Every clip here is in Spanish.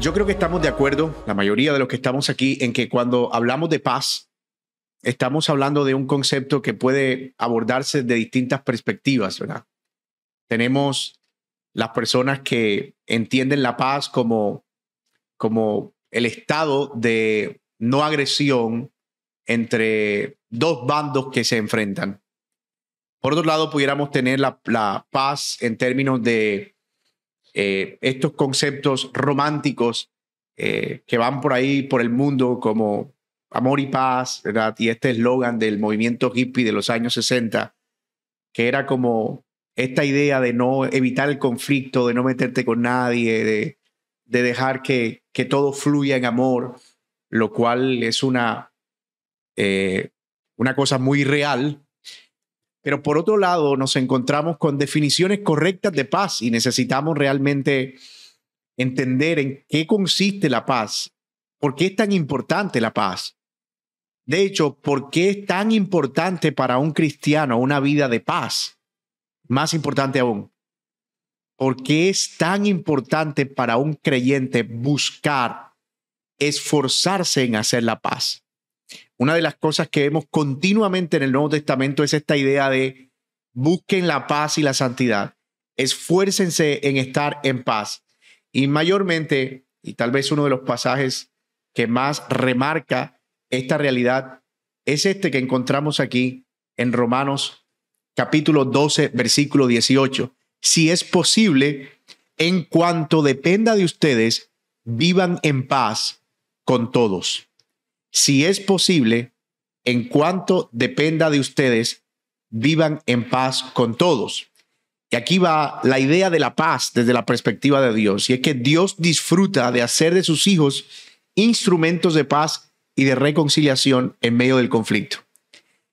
Yo creo que estamos de acuerdo, la mayoría de los que estamos aquí, en que cuando hablamos de paz, estamos hablando de un concepto que puede abordarse de distintas perspectivas, ¿verdad? Tenemos las personas que entienden la paz como, como el estado de no agresión entre dos bandos que se enfrentan. Por otro lado, pudiéramos tener la, la paz en términos de eh, estos conceptos románticos eh, que van por ahí, por el mundo, como amor y paz. Y este eslogan del movimiento hippie de los años 60, que era como esta idea de no evitar el conflicto, de no meterte con nadie, de, de dejar que, que todo fluya en amor, lo cual es una, eh, una cosa muy real, pero por otro lado, nos encontramos con definiciones correctas de paz y necesitamos realmente entender en qué consiste la paz, por qué es tan importante la paz. De hecho, ¿por qué es tan importante para un cristiano una vida de paz? Más importante aún, ¿por qué es tan importante para un creyente buscar, esforzarse en hacer la paz? Una de las cosas que vemos continuamente en el Nuevo Testamento es esta idea de busquen la paz y la santidad, esfuércense en estar en paz. Y mayormente, y tal vez uno de los pasajes que más remarca esta realidad, es este que encontramos aquí en Romanos capítulo 12, versículo 18. Si es posible, en cuanto dependa de ustedes, vivan en paz con todos si es posible, en cuanto dependa de ustedes, vivan en paz con todos. Y aquí va la idea de la paz desde la perspectiva de Dios, y es que Dios disfruta de hacer de sus hijos instrumentos de paz y de reconciliación en medio del conflicto.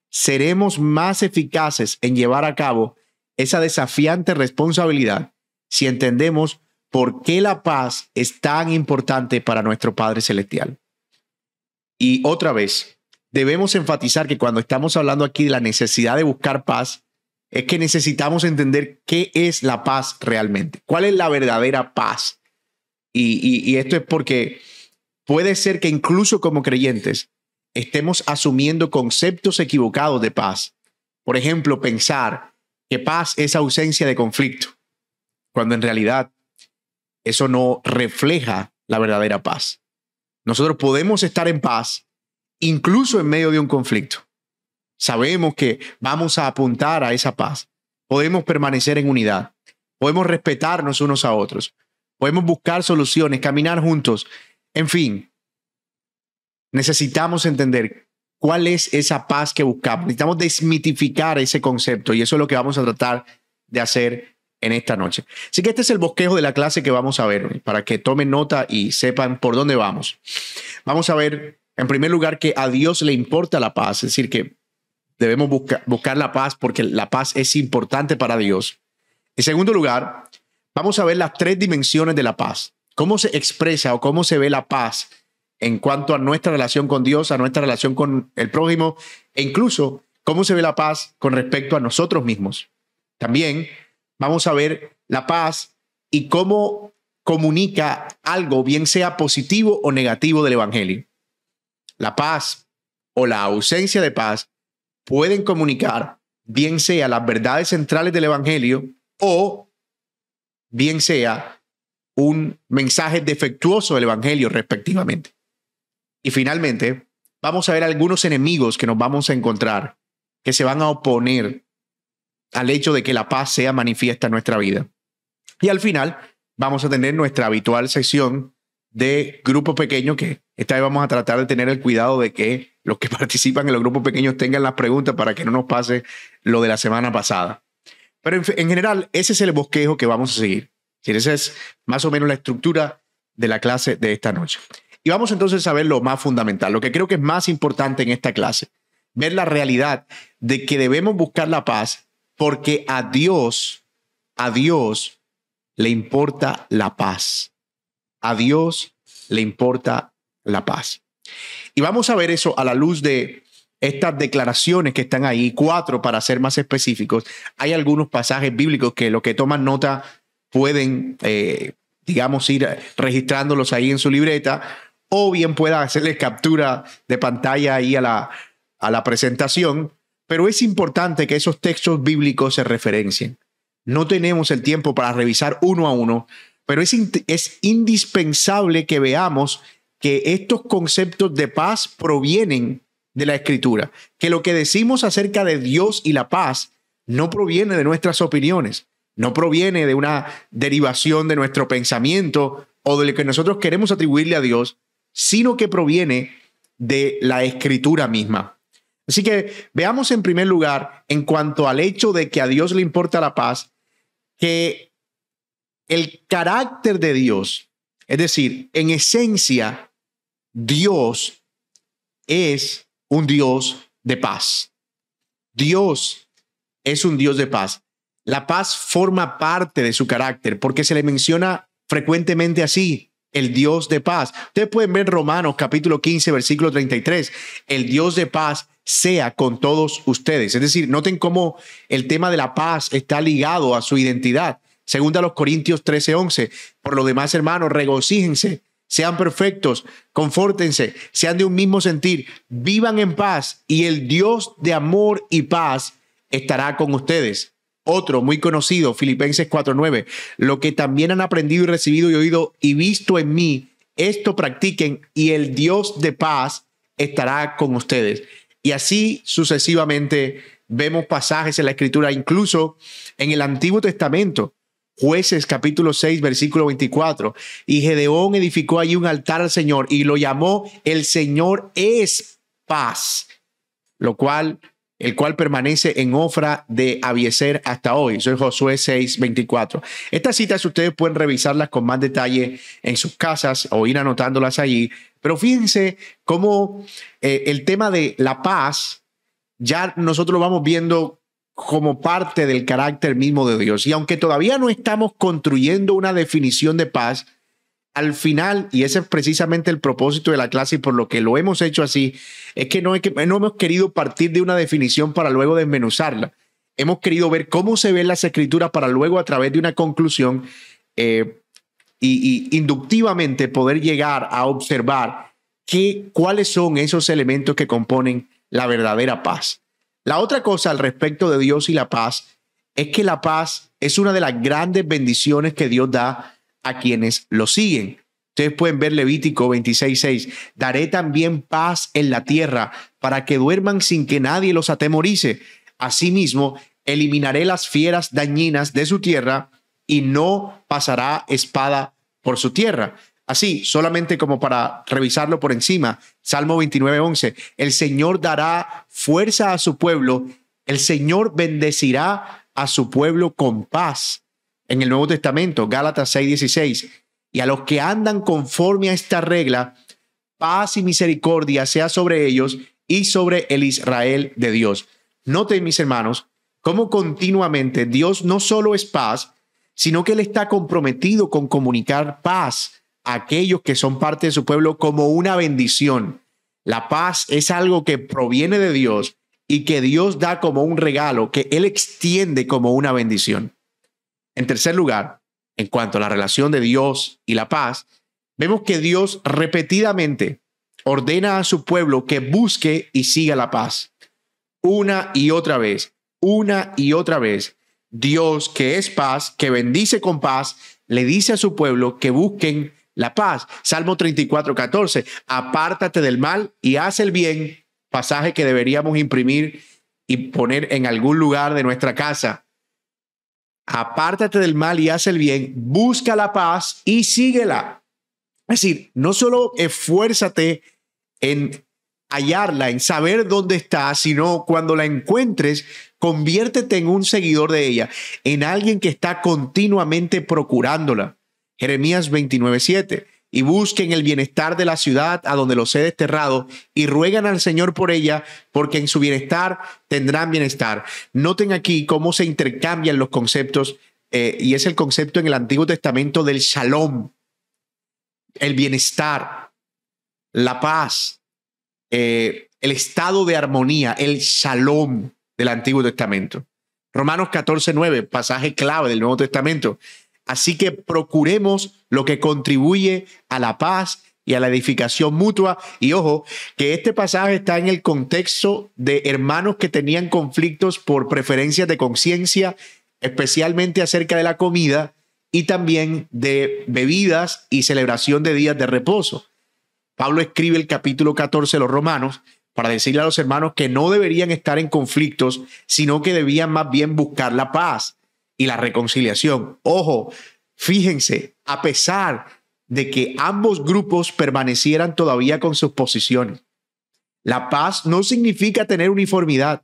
Seremos más eficaces en llevar a cabo esa desafiante responsabilidad si entendemos por qué la paz es tan importante para nuestro Padre Celestial. Y otra vez, debemos enfatizar que cuando estamos hablando aquí de la necesidad de buscar paz, es que necesitamos entender qué es la paz realmente, cuál es la verdadera paz. Y, esto es porque puede ser que incluso como creyentes estemos asumiendo conceptos equivocados de paz. Por ejemplo, pensar que paz es ausencia de conflicto, cuando en realidad eso no refleja la verdadera paz. Nosotros podemos estar en paz incluso en medio de un conflicto. Sabemos que vamos a apuntar a esa paz. Podemos permanecer en unidad. Podemos respetarnos unos a otros. Podemos buscar soluciones, caminar juntos. En fin, necesitamos entender cuál es esa paz que buscamos. Necesitamos desmitificar ese concepto y eso es lo que vamos a tratar de hacer en esta noche. Así que este es el bosquejo de la clase que vamos a ver, para que tomen nota y sepan por dónde vamos. Vamos a ver, en primer lugar, que a Dios le importa la paz, es decir, que debemos buscar la paz porque la paz es importante para Dios. En segundo lugar, vamos a ver las tres dimensiones de la paz. Cómo se expresa o cómo se ve la paz en cuanto a nuestra relación con Dios, a nuestra relación con el prójimo e incluso cómo se ve la paz con respecto a nosotros mismos. También vamos a ver la paz y cómo comunica algo, bien sea positivo o negativo del Evangelio. La paz o la ausencia de paz pueden comunicar bien sea las verdades centrales del Evangelio o bien sea un mensaje defectuoso del Evangelio respectivamente. Y finalmente, vamos a ver algunos enemigos que nos vamos a encontrar que se van a oponer al hecho de que la paz sea manifiesta en nuestra vida. Y al final vamos a tener nuestra habitual sección de grupo pequeño que esta vez vamos a tratar de tener el cuidado de que los que participan en los grupos pequeños tengan las preguntas para que no nos pase lo de la semana pasada. Pero en, general, ese es el bosquejo que vamos a seguir. Esa es más o menos la estructura de la clase de esta noche. Y vamos entonces a ver lo más fundamental, lo que creo que es más importante en esta clase, ver la realidad de que debemos buscar la paz porque a Dios, a Dios le importa la paz. A Dios le importa la paz. Y vamos a ver eso a la luz de estas declaraciones que están ahí, cuatro para ser más específicos. Hay algunos pasajes bíblicos que los que toman nota pueden eh, digamos, ir registrándolos ahí en su libreta, o bien pueda hacerle captura de pantalla ahí a la, a la presentación, pero es importante que esos textos bíblicos se referencien. No tenemos el tiempo para revisar uno a uno, pero es, es indispensable que veamos que estos conceptos de paz provienen de la escritura, que lo que decimos acerca de Dios y la paz no proviene de nuestras opiniones, no proviene de una derivación de nuestro pensamiento o de lo que nosotros queremos atribuirle a Dios, sino que proviene de la escritura misma. Así que veamos en primer lugar, en cuanto al hecho de que a Dios le importa la paz, que el carácter de Dios, es decir, en esencia, Dios es un Dios de paz. Dios es un Dios de paz. La paz forma parte de su carácter porque se le menciona frecuentemente así, el Dios de paz. Ustedes pueden ver Romanos capítulo 15, versículo 33, el Dios de paz sea con todos ustedes. Es decir, noten cómo el tema de la paz está ligado a su identidad. Segunda a los Corintios 13, 11. Por lo demás, hermanos, regocíjense sean perfectos, confórtense, sean de un mismo sentir, vivan en paz y el Dios de amor y paz estará con ustedes. Otro muy conocido, Filipenses 4:9, lo que también han aprendido y recibido y oído y visto en mí, esto practiquen y el Dios de paz estará con ustedes. Y así sucesivamente vemos pasajes en la escritura, incluso en el Antiguo Testamento, Jueces capítulo 6, versículo 24. Y Gedeón edificó allí un altar al Señor y lo llamó El Señor es paz, lo cual, el cual permanece en Ofra de Abieser hasta hoy. Es Josué 6, 24. Estas citas ustedes pueden revisarlas con más detalle en sus casas o ir anotándolas allí. Pero fíjense cómo eh, el tema de la paz, ya nosotros lo vamos viendo como parte del carácter mismo de Dios. Y aunque todavía no estamos construyendo una definición de paz, al final, y ese es precisamente el propósito de la clase y por lo que lo hemos hecho así, es que no, es que no hemos querido partir de una definición para luego desmenuzarla. Hemos querido ver cómo se ven las escrituras para luego a través de una conclusión eh, y, inductivamente poder llegar a observar qué, cuáles son esos elementos que componen la verdadera paz. La otra cosa al respecto de Dios y la paz es que la paz es una de las grandes bendiciones que Dios da a quienes lo siguen. Ustedes pueden ver Levítico 26:6. Daré también paz en la tierra para que duerman sin que nadie los atemorice. Asimismo, eliminaré las fieras dañinas de su tierra y no pasará espada por su tierra. Así, solamente como para revisarlo por encima, Salmo 29, 11, el Señor dará fuerza a su pueblo, el Señor bendecirá a su pueblo con paz. En el Nuevo Testamento, Gálatas 6, 16, y a los que andan conforme a esta regla, paz y misericordia sea sobre ellos y sobre el Israel de Dios. Noten, mis hermanos, cómo continuamente Dios no solo es paz, sino que Él está comprometido con comunicar paz aquellos que son parte de su pueblo como una bendición. La paz es algo que proviene de Dios y que Dios da como un regalo, que Él extiende como una bendición. En tercer lugar, en cuanto a la relación de Dios y la paz, vemos que Dios repetidamente ordena a su pueblo que busque y siga la paz. Una y otra vez, una y otra vez, Dios que es paz, que bendice con paz, le dice a su pueblo que busquen la paz. Salmo 34, 14. Apártate del mal y haz el bien. Pasaje que deberíamos imprimir y poner en algún lugar de nuestra casa. Apártate del mal y haz el bien. Busca la paz y síguela. Es decir, no solo esfuérzate en hallarla, en saber dónde está, sino cuando la encuentres, conviértete en un seguidor de ella, en alguien que está continuamente procurándola. Jeremías 29:7. Y busquen el bienestar de la ciudad a donde los he desterrado y ruegan al Señor por ella, porque en su bienestar tendrán bienestar. Noten aquí cómo se intercambian los conceptos, eh, y es el concepto en el Antiguo Testamento del shalom, el bienestar, la paz, eh, el estado de armonía, el shalom del Antiguo Testamento. Romanos 14:9, pasaje clave del Nuevo Testamento Así que procuremos lo que contribuye a la paz y a la edificación mutua. Y ojo, que este pasaje está en el contexto de hermanos que tenían conflictos por preferencias de conciencia, especialmente acerca de la comida y también de bebidas y celebración de días de reposo. Pablo escribe el capítulo 14 de los Romanos para decirle a los hermanos que no deberían estar en conflictos, sino que debían más bien buscar la paz y la reconciliación. Ojo, fíjense, a pesar de que ambos grupos permanecieran todavía con sus posiciones. La paz no significa tener uniformidad.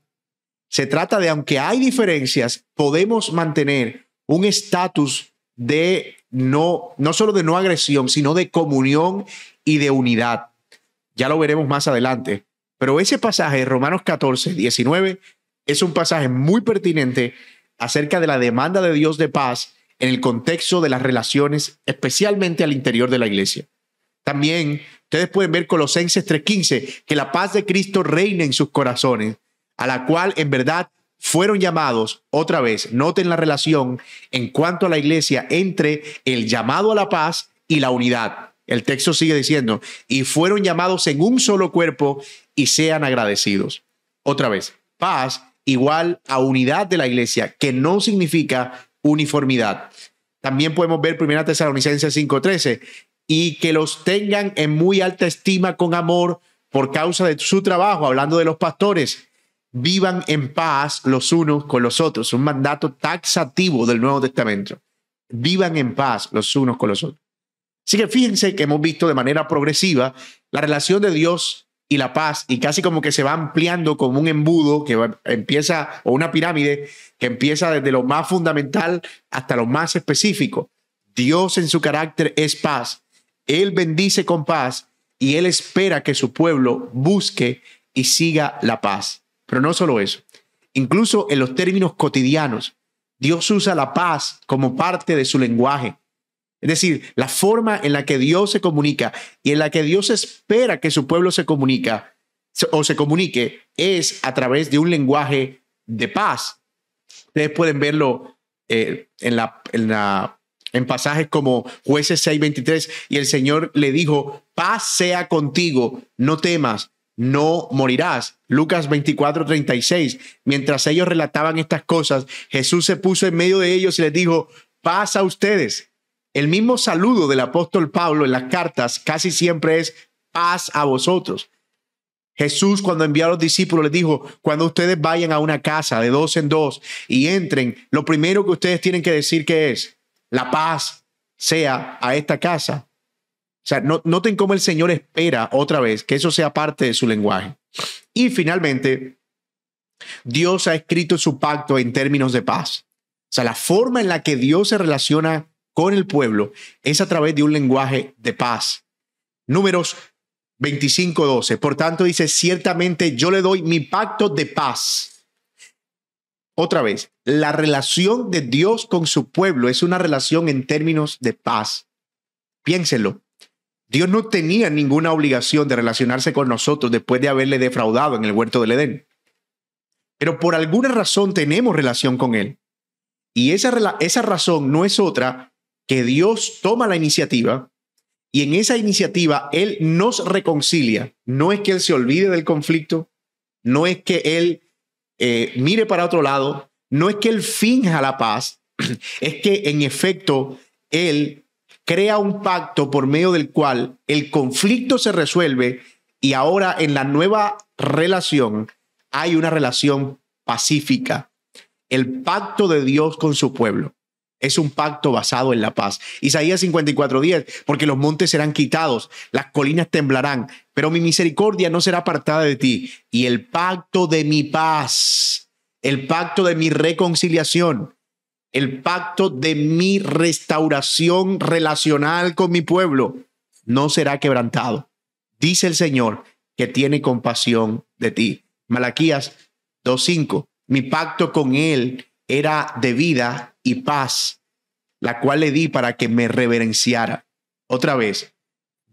Se trata de, aunque hay diferencias, podemos mantener un estatus de no, no solo de no agresión, sino de comunión y de unidad. Ya lo veremos más adelante. Pero ese pasaje de Romanos 14, 19 es un pasaje muy pertinente acerca de la demanda de Dios de paz en el contexto de las relaciones, especialmente al interior de la iglesia. También ustedes pueden ver Colosenses 3:15, que la paz de Cristo reina en sus corazones, a la cual en verdad fueron llamados, otra vez, noten la relación en cuanto a la iglesia entre el llamado a la paz y la unidad. El texto sigue diciendo, y fueron llamados en un solo cuerpo y sean agradecidos. Otra vez, paz igual a unidad de la iglesia, que no significa uniformidad. También podemos ver 1 Tesalonicenses 5:13, y que los tengan en muy alta estima con amor por causa de su trabajo, hablando de los pastores. Vivan en paz los unos con los otros, un mandato taxativo del Nuevo Testamento. Vivan en paz los unos con los otros. Así que fíjense que hemos visto de manera progresiva la relación de Dios y la paz y casi como que se va ampliando como un embudo que empieza o una pirámide que empieza desde lo más fundamental hasta lo más específico. Dios en su carácter es paz. Él bendice con paz y él espera que su pueblo busque y siga la paz. Pero no solo eso. Incluso en los términos cotidianos, Dios usa la paz como parte de su lenguaje. Es decir, la forma en la que Dios se comunica y en la que Dios espera que su pueblo se comunica o se comunique es a través de un lenguaje de paz. Ustedes pueden verlo eh, en, la, en, la, en pasajes como jueces 6:23 y el Señor le dijo, paz sea contigo, no temas, no morirás. Lucas 24:36. Mientras ellos relataban estas cosas, Jesús se puso en medio de ellos y les dijo, paz a ustedes. El mismo saludo del apóstol Pablo en las cartas casi siempre es paz a vosotros. Jesús cuando envió a los discípulos les dijo, cuando ustedes vayan a una casa de dos en dos y entren, lo primero que ustedes tienen que decir que es, la paz sea a esta casa. O sea, noten cómo el Señor espera otra vez que eso sea parte de su lenguaje. Y finalmente, Dios ha escrito su pacto en términos de paz. O sea, la forma en la que Dios se relaciona con el pueblo es a través de un lenguaje de paz. Números 25:12. Por tanto, dice, ciertamente yo le doy mi pacto de paz. Otra vez, la relación de Dios con su pueblo es una relación en términos de paz. Piénsenlo. Dios no tenía ninguna obligación de relacionarse con nosotros después de haberle defraudado en el huerto del Edén. Pero por alguna razón tenemos relación con Él. Y esa, esa razón no es otra que Dios toma la iniciativa y en esa iniciativa Él nos reconcilia. No es que Él se olvide del conflicto, no es que Él eh, mire para otro lado, no es que Él finja la paz, es que en efecto Él crea un pacto por medio del cual el conflicto se resuelve y ahora en la nueva relación hay una relación pacífica. El pacto de Dios con su pueblo es un pacto basado en la paz. Isaías 54:10, porque los montes serán quitados, las colinas temblarán, pero mi misericordia no será apartada de ti. Y el pacto de mi paz, el pacto de mi reconciliación, el pacto de mi restauración relacional con mi pueblo, no será quebrantado. Dice el Señor que tiene compasión de ti. Malaquías 2:5, mi pacto con él era de vida y paz, la cual le di para que me reverenciara. Otra vez,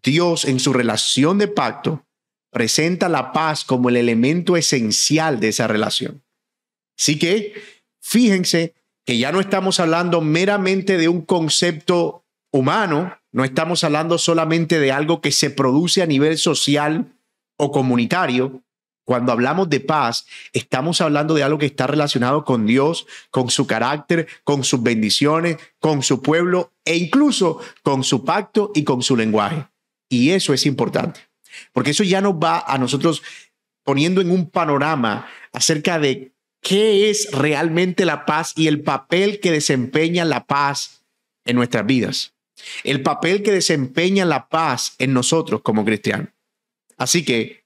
Dios en su relación de pacto presenta la paz como el elemento esencial de esa relación. Así que fíjense que ya no estamos hablando meramente de un concepto humano, no estamos hablando solamente de algo que se produce a nivel social o comunitario. Cuando hablamos de paz, estamos hablando de algo que está relacionado con Dios, con su carácter, con sus bendiciones, con su pueblo e incluso con su pacto y con su lenguaje. Y eso es importante, porque eso ya nos va a nosotros poniendo en un panorama acerca de qué es realmente la paz y el papel que desempeña la paz en nuestras vidas, el papel que desempeña la paz en nosotros como cristianos. Así que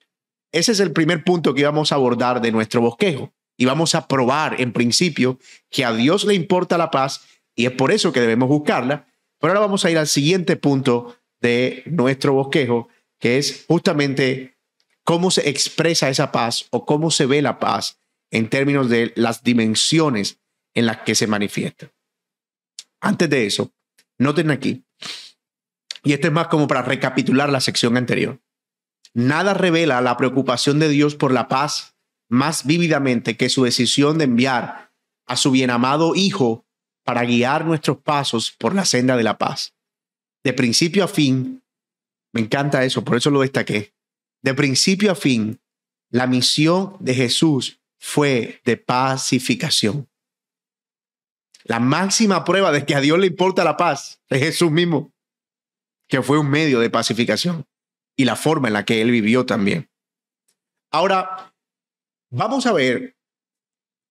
ese es el primer punto que vamos a abordar de nuestro bosquejo y vamos a probar en principio que a Dios le importa la paz y es por eso que debemos buscarla. Pero ahora vamos a ir al siguiente punto de nuestro bosquejo, que es justamente cómo se expresa esa paz o cómo se ve la paz en términos de las dimensiones en las que se manifiesta. Antes de eso, noten aquí, y esto es más como para recapitular la sección anterior, nada revela la preocupación de Dios por la paz más vívidamente que su decisión de enviar a su bienamado Hijo para guiar nuestros pasos por la senda de la paz. De principio a fin, me encanta eso, por eso lo destaqué. De principio a fin, la misión de Jesús fue de pacificación. La máxima prueba de que a Dios le importa la paz es Jesús mismo, que fue un medio de pacificación y la forma en la que él vivió también. Ahora, vamos a ver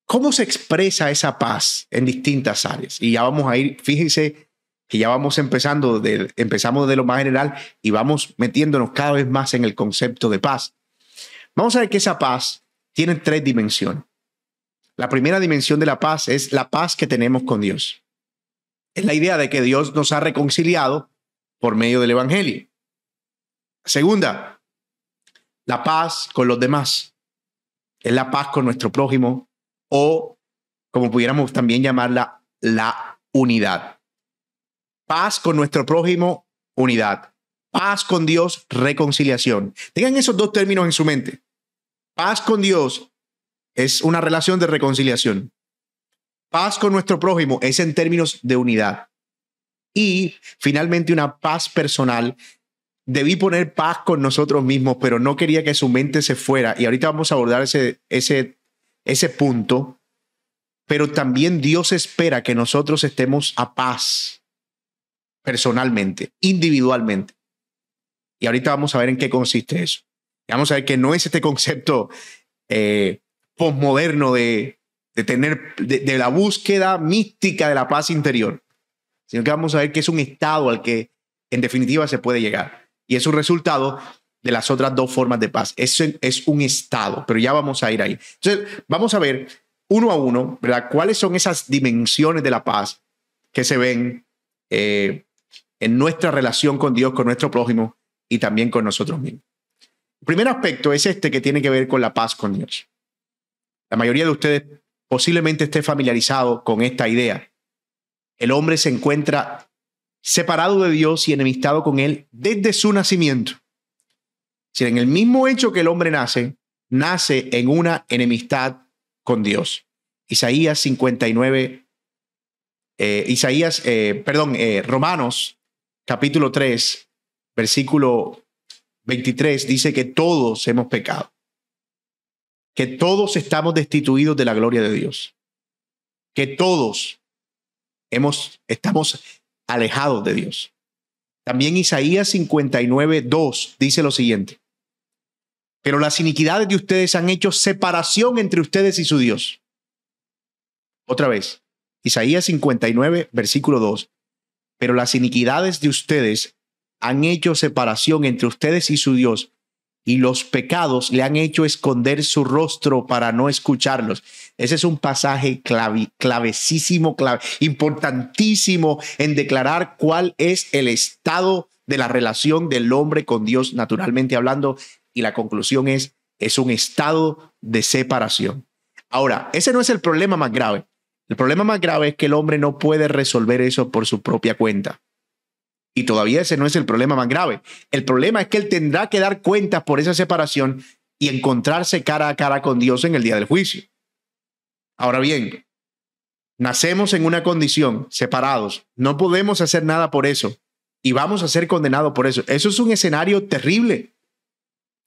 cómo se expresa esa paz en distintas áreas. Y ya vamos a ir, fíjense que ya vamos empezando, de, empezamos de lo más general y vamos metiéndonos cada vez más en el concepto de paz. Vamos a ver que esa paz tienen tres dimensiones. La primera dimensión de la paz es la paz que tenemos con Dios. Es la idea de que Dios nos ha reconciliado por medio del Evangelio. Segunda, la paz con los demás. Es la paz con nuestro prójimo o, como pudiéramos también llamarla, la unidad. Paz con nuestro prójimo, unidad. Paz con Dios, reconciliación. Tengan esos dos términos en su mente. Paz con Dios es una relación de reconciliación. Paz con nuestro prójimo es en términos de unidad. Y finalmente una paz personal. Debí poner paz con nosotros mismos, pero no quería que su mente se fuera. Y ahorita vamos a abordar ese, ese, ese punto. Pero también Dios espera que nosotros estemos a paz personalmente, individualmente. Y ahorita vamos a ver en qué consiste eso vamos a ver que no es este concepto eh, postmoderno de, de tener, de, la búsqueda mística de la paz interior, sino que vamos a ver que es un estado al que en definitiva se puede llegar. Es un resultado de las otras dos formas de paz. Eso es un estado, pero ya vamos a ir ahí. Entonces, vamos a ver uno a uno, ¿verdad? ¿Cuáles son esas dimensiones de la paz que se ven eh, en nuestra relación con Dios, con nuestro prójimo y también con nosotros mismos? El primer aspecto es este que tiene que ver con la paz con Dios. La mayoría de ustedes posiblemente esté familiarizado con esta idea. El hombre se encuentra separado de Dios y enemistado con Él desde su nacimiento. Si en el mismo hecho que el hombre nace, nace en una enemistad con Dios. Isaías 59, eh, Isaías, eh, perdón, eh, Romanos capítulo 3, versículo 23 dice que todos hemos pecado, que todos estamos destituidos de la gloria de Dios, que todos hemos, estamos alejados de Dios. También Isaías 59, 2 dice lo siguiente, pero las iniquidades de ustedes han hecho separación entre ustedes y su Dios. Otra vez, Isaías 59, versículo 2, pero las iniquidades de ustedes han hecho separación entre ustedes y su Dios, y los pecados le han hecho esconder su rostro para no escucharlos. Ese es un pasaje clave, clavecísimo, clave, importantísimo en declarar cuál es el estado de la relación del hombre con Dios, naturalmente hablando, y la conclusión es, es un estado de separación. Ahora, ese no es el problema más grave. El problema más grave es que el hombre no puede resolver eso por su propia cuenta. Y todavía ese no es el problema más grave. El problema es que él tendrá que dar cuentas por esa separación y encontrarse cara a cara con Dios en el día del juicio. Ahora bien, Nacemos en una condición, separados. No podemos hacer nada por eso. Y vamos a ser condenados por eso. Eso es un escenario terrible,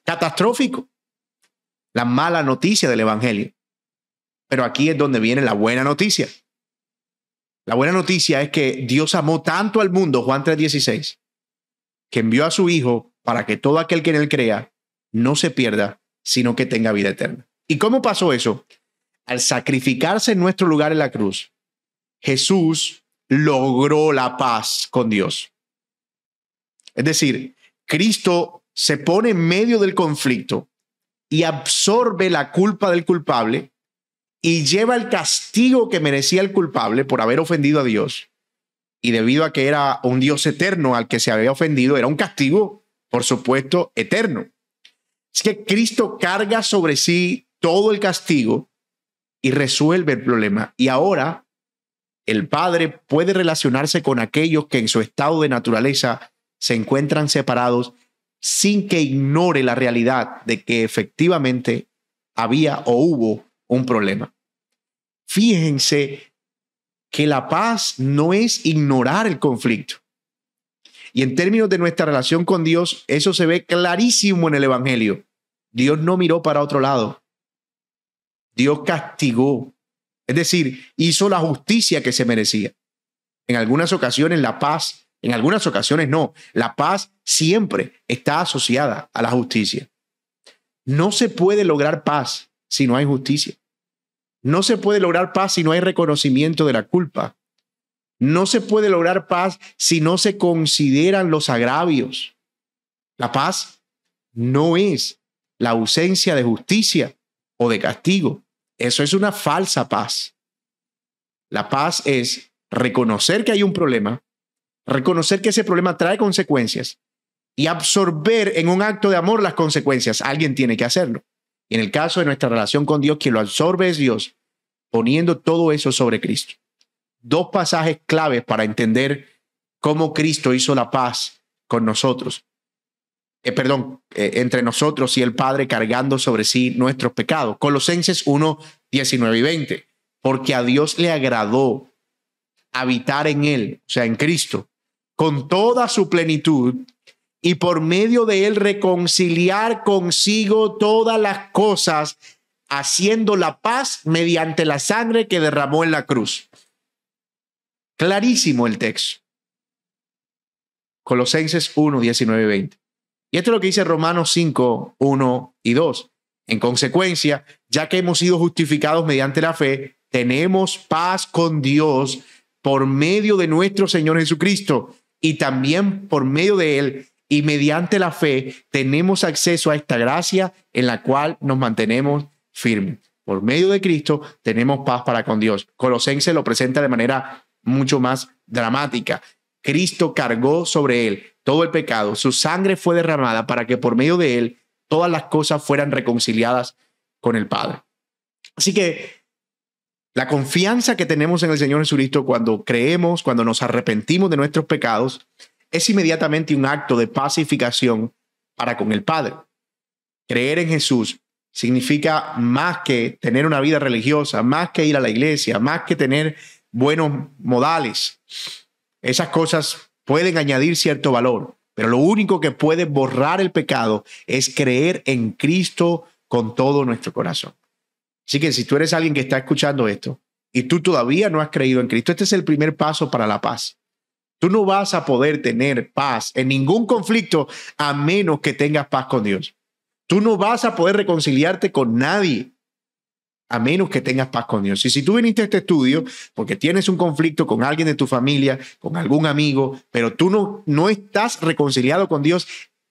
catastrófico. La mala noticia del Evangelio. Pero aquí es donde viene la buena noticia. La buena noticia es que Dios amó tanto al mundo, Juan 3:16, que envió a su Hijo para que todo aquel que en él crea no se pierda, sino que tenga vida eterna. ¿Y cómo pasó eso? Al sacrificarse en nuestro lugar en la cruz, Jesús logró la paz con Dios. Es decir, Cristo se pone en medio del conflicto y absorbe la culpa del culpable y lleva el castigo que merecía el culpable por haber ofendido a Dios. Y debido a que era un Dios eterno al que se había ofendido, era un castigo, por supuesto, eterno. Es que Cristo carga sobre sí todo el castigo y resuelve el problema. Y ahora el Padre puede relacionarse con aquellos que en su estado de naturaleza se encuentran separados sin que ignore la realidad de que efectivamente había o hubo un problema. Fíjense que la paz no es ignorar el conflicto. Y en términos de nuestra relación con Dios, eso se ve clarísimo en el Evangelio. Dios no miró para otro lado. Dios castigó. Es decir, hizo la justicia que se merecía. En algunas ocasiones la paz, en algunas ocasiones no. La paz siempre está asociada a la justicia. No se puede lograr paz si no hay justicia. No se puede lograr paz si no hay reconocimiento de la culpa. No se puede lograr paz si no se consideran los agravios. La paz no es la ausencia de justicia o de castigo. Eso es una falsa paz. La paz es reconocer que hay un problema, reconocer que ese problema trae consecuencias y absorber en un acto de amor las consecuencias. Alguien tiene que hacerlo. En el caso de nuestra relación con Dios, quien lo absorbe es Dios, poniendo todo eso sobre Cristo. Dos pasajes claves para entender cómo Cristo hizo la paz con nosotros. Eh, perdón, eh, entre nosotros y el Padre cargando sobre sí nuestros pecados. Colosenses 1, 19 y 20. Porque a Dios le agradó habitar en Él, o sea, en Cristo, con toda su plenitud y por medio de Él reconciliar consigo todas las cosas haciendo la paz mediante la sangre que derramó en la cruz. Clarísimo el texto. Colosenses 1, 19 y 20. Y esto es lo que dice Romanos 5, 1 y 2. En consecuencia, ya que hemos sido justificados mediante la fe, tenemos paz con Dios por medio de nuestro Señor Jesucristo y también por medio de Él y mediante la fe tenemos acceso a esta gracia en la cual nos mantenemos firme. Por medio de Cristo tenemos paz para con Dios. Colosense lo presenta de manera mucho más dramática. Cristo cargó sobre él todo el pecado, su sangre fue derramada para que por medio de él todas las cosas fueran reconciliadas con el Padre. Así que la confianza que tenemos en el Señor Jesucristo cuando creemos, cuando nos arrepentimos de nuestros pecados, es inmediatamente un acto de pacificación para con el Padre. Creer en Jesús significa más que tener una vida religiosa, más que ir a la iglesia, más que tener buenos modales. Esas cosas pueden añadir cierto valor, pero lo único que puede borrar el pecado es creer en Cristo con todo nuestro corazón. Así que si tú eres alguien que está escuchando esto y tú todavía no has creído en Cristo, este es el primer paso para la paz. Tú no vas a poder tener paz en ningún conflicto a menos que tengas paz con Dios. Tú no vas a poder reconciliarte con nadie a menos que tengas paz con Dios. Y si tú viniste a este estudio porque tienes un conflicto con alguien de tu familia, con algún amigo, pero tú no, no estás reconciliado con Dios,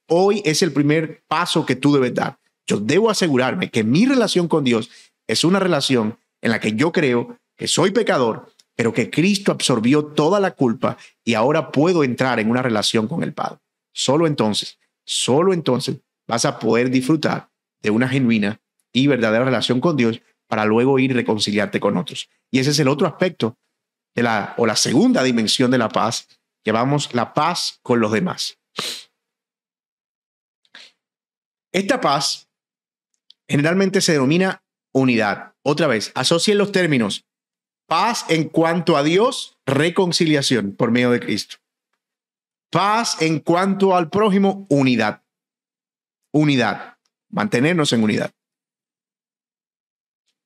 hoy es el primer paso que tú debes dar. Yo debo asegurarme que mi relación con Dios es una relación en la que yo creo que soy pecador, pero que Cristo absorbió toda la culpa y ahora puedo entrar en una relación con el Padre. Solo entonces, solo entonces vas a poder disfrutar de una genuina y verdadera relación con Dios para luego ir reconciliarte con otros. Y ese es el otro aspecto de la, o la segunda dimensión de la paz, que vamos la paz con los demás. Esta paz generalmente se denomina unidad. Otra vez, asocien los términos Paz en cuanto a Dios, reconciliación por medio de Cristo. Paz en cuanto al prójimo, unidad. Unidad. Mantenernos en unidad.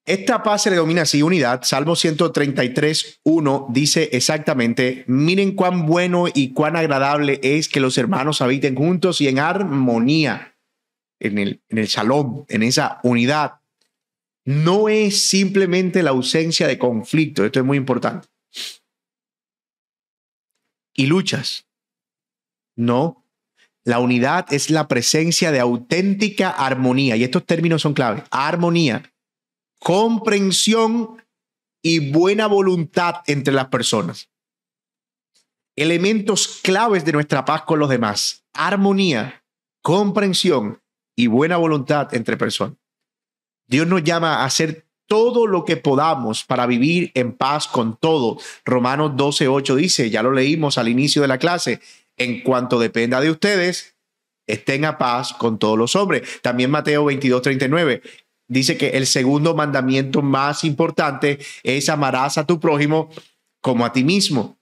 Esta paz se le domina así, unidad. Salmo 133, 1 dice exactamente, miren cuán bueno y cuán agradable es que los hermanos habiten juntos y en armonía, en el, en el shalom, en esa unidad. No es simplemente la ausencia de conflicto, esto es muy importante. Y luchas. No, la unidad es la presencia de auténtica armonía, y estos términos son claves. Armonía comprensión y buena voluntad entre las personas. Elementos claves de nuestra paz con los demás. Armonía, comprensión y buena voluntad entre personas. Dios nos llama a hacer todo lo que podamos para vivir en paz con todo. Romanos 12:8 dice, ya lo leímos al inicio de la clase, en cuanto dependa de ustedes, estén a paz con todos los hombres. También Mateo 22:39, dice que el segundo mandamiento más importante es amarás a tu prójimo como a ti mismo.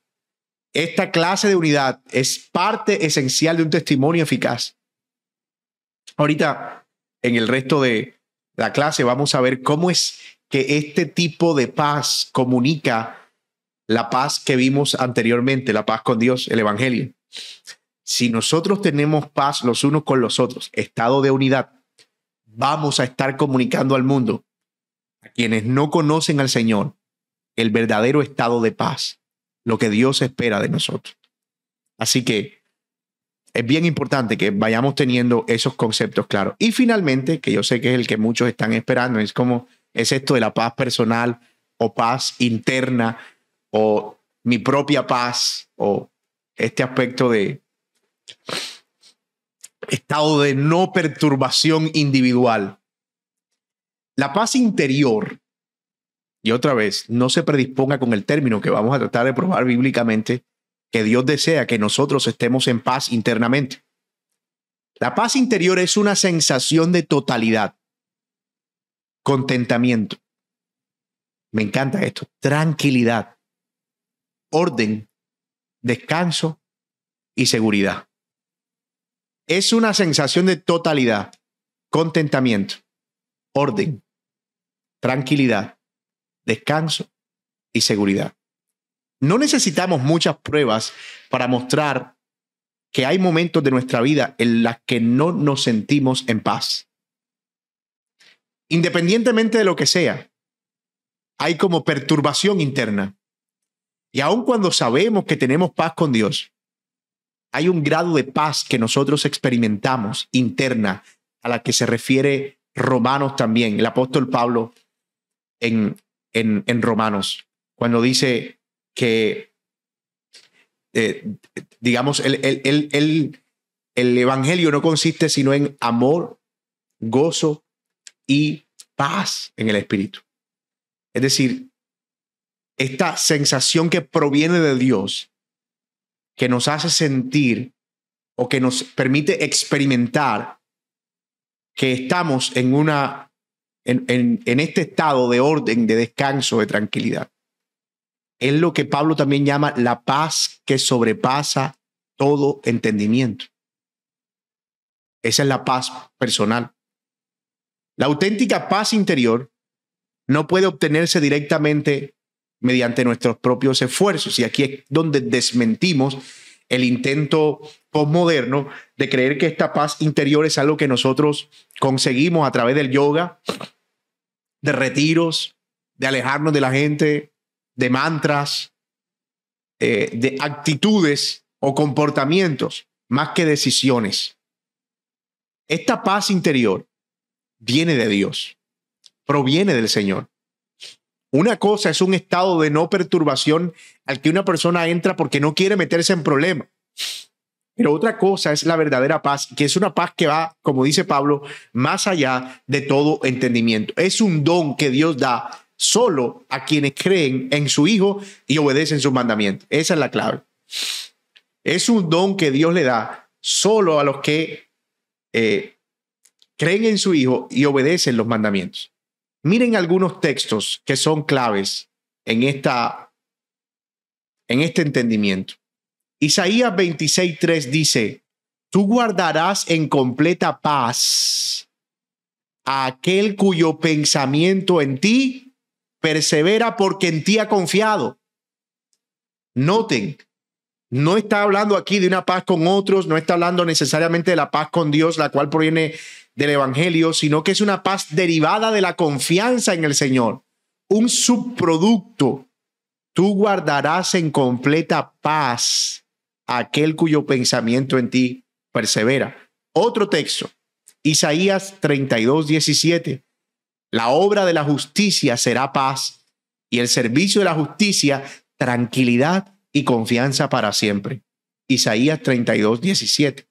Esta clase de unidad es parte esencial de un testimonio eficaz. Ahorita, en el resto de la clase, vamos a ver cómo es que este tipo de paz comunica la paz que vimos anteriormente, la paz con Dios, el Evangelio. Si nosotros tenemos paz los unos con los otros, estado de unidad, vamos a estar comunicando al mundo, a quienes no conocen al Señor, el verdadero estado de paz, lo que Dios espera de nosotros. Así que es bien importante que vayamos teniendo esos conceptos claros. Y finalmente, que yo sé que es el que muchos están esperando, es como es esto de la paz personal o paz interna o mi propia paz o este aspecto de estado de no perturbación individual. La paz interior, y otra vez, no se predisponga con el término que vamos a tratar de probar bíblicamente, que Dios desea que nosotros estemos en paz internamente. La paz interior es una sensación de totalidad, contentamiento. Me encanta esto, tranquilidad, orden, descanso y seguridad es una sensación de totalidad, contentamiento, orden, tranquilidad, descanso y seguridad. No necesitamos muchas pruebas para mostrar que hay momentos de nuestra vida en las que no nos sentimos en paz. Independientemente de lo que sea, hay como perturbación interna. Y aun cuando sabemos que tenemos paz con Dios, hay un grado de paz que nosotros experimentamos interna a la que se refiere Romanos también, el apóstol Pablo en, en, Romanos, cuando dice que, eh, digamos, el, el, el, el Evangelio no consiste sino en amor, gozo y paz en el Espíritu. Es decir, esta sensación que proviene de Dios que nos hace sentir o que nos permite experimentar que estamos en una en, en, este estado de orden, de descanso, de tranquilidad. Es lo que Pablo también llama la paz que sobrepasa todo entendimiento. Esa es la paz personal. La auténtica paz interior no puede obtenerse directamente mediante nuestros propios esfuerzos. Y aquí es donde desmentimos el intento postmoderno de creer que esta paz interior es algo que nosotros conseguimos a través del yoga, de retiros, de alejarnos de la gente, de mantras, eh, de actitudes o comportamientos, más que decisiones. Esta paz interior viene de Dios, proviene del Señor. Una cosa es un estado de no perturbación al que una persona entra porque no quiere meterse en problemas. Pero otra cosa es la verdadera paz, que es una paz que va, como dice Pablo, más allá de todo entendimiento. Es un don que Dios da solo a quienes creen en su Hijo y obedecen sus mandamientos. Esa es la clave. Es un don que Dios le da solo a los que eh, creen en su Hijo y obedecen los mandamientos. Miren algunos textos que son claves en, esta, en este entendimiento. Isaías 26.3 dice, tú guardarás en completa paz a aquel cuyo pensamiento en ti persevera porque en ti ha confiado. Noten, no está hablando aquí de una paz con otros, no está hablando necesariamente de la paz con Dios, la cual proviene del Evangelio, sino que es una paz derivada de la confianza en el Señor, un subproducto. Tú guardarás en completa paz aquel cuyo pensamiento en ti persevera. Otro texto, Isaías 32, 17. La obra de la justicia será paz y el servicio de la justicia tranquilidad y confianza para siempre. Isaías 32, 17.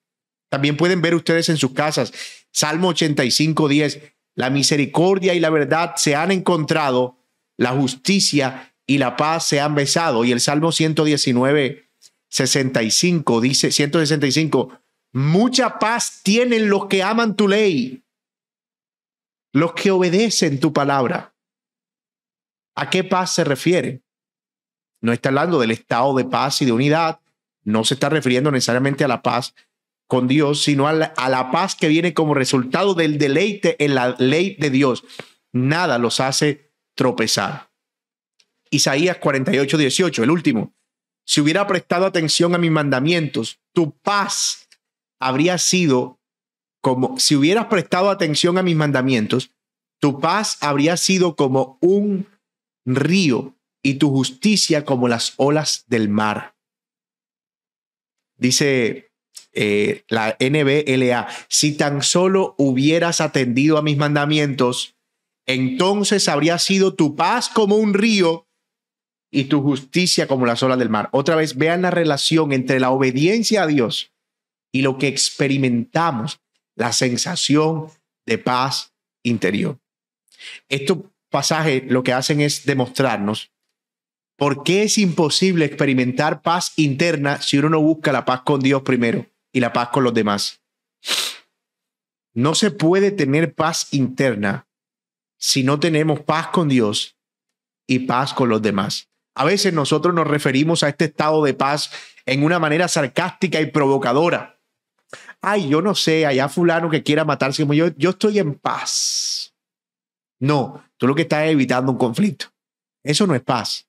También pueden ver ustedes en sus casas, Salmo 85, 10, la misericordia y la verdad se han encontrado, la justicia y la paz se han besado. Y el Salmo 119, 65 dice, 165, mucha paz tienen los que aman tu ley, los que obedecen tu palabra. ¿A qué paz se refiere? no está hablando del estado de paz y de unidad, no se está refiriendo necesariamente a la paz con Dios, sino a la, paz que viene como resultado del deleite en la ley de Dios. Nada los hace tropezar. Isaías 48, 18, el último. Si hubiera prestado atención a mis mandamientos, tu paz habría sido como, si hubieras prestado atención a mis mandamientos, tu paz habría sido como un río y tu justicia como las olas del mar. Dice eh, la NBLA, si tan solo hubieras atendido a mis mandamientos, entonces habría sido tu paz como un río y tu justicia como las olas del mar. Otra vez, vean la relación entre la obediencia a Dios y lo que experimentamos, la sensación de paz interior. Estos pasajes lo que hacen es demostrarnos ¿Por qué es imposible experimentar paz interna si uno no busca la paz con Dios primero y la paz con los demás? No se puede tener paz interna si no tenemos paz con Dios y paz con los demás. A veces nosotros nos referimos a este estado de paz en una manera sarcástica y provocadora. Ay, yo no sé, allá fulano que quiera matarse como yo, yo estoy en paz. No, tú lo que estás es evitando un conflicto. Eso no es paz.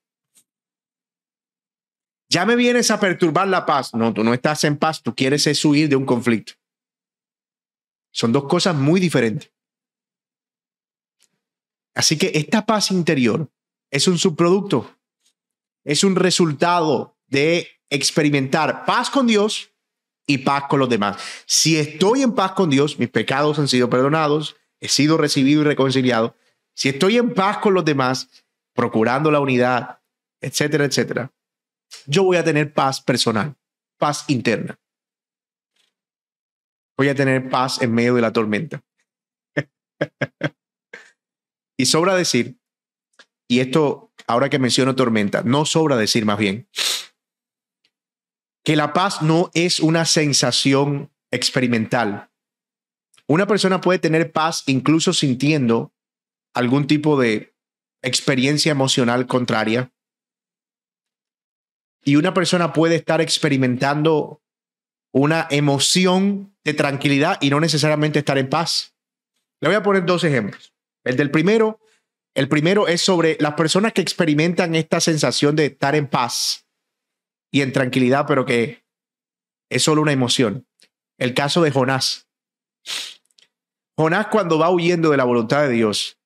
Ya me vienes a perturbar la paz. No, tú no estás en paz, tú quieres es huir de un conflicto. Son dos cosas muy diferentes. Así que esta paz interior es un subproducto, es un resultado de experimentar paz con Dios y paz con los demás. Si estoy en paz con Dios, mis pecados han sido perdonados, he sido recibido y reconciliado. Si estoy en paz con los demás, procurando la unidad, etcétera, etcétera, yo voy a tener paz personal, paz interna. Voy a tener paz en medio de la tormenta. y sobra decir, y esto ahora que menciono tormenta, no sobra decir más bien, que la paz no es una sensación experimental. Una persona puede tener paz incluso sintiendo algún tipo de experiencia emocional contraria y una persona puede estar experimentando una emoción de tranquilidad y no necesariamente estar en paz. Le voy a poner dos ejemplos. El del primero, el primero es sobre las personas que experimentan esta sensación de estar en paz y en tranquilidad, pero que es solo una emoción. El caso de Jonás. Jonás cuando va huyendo de la voluntad de Dios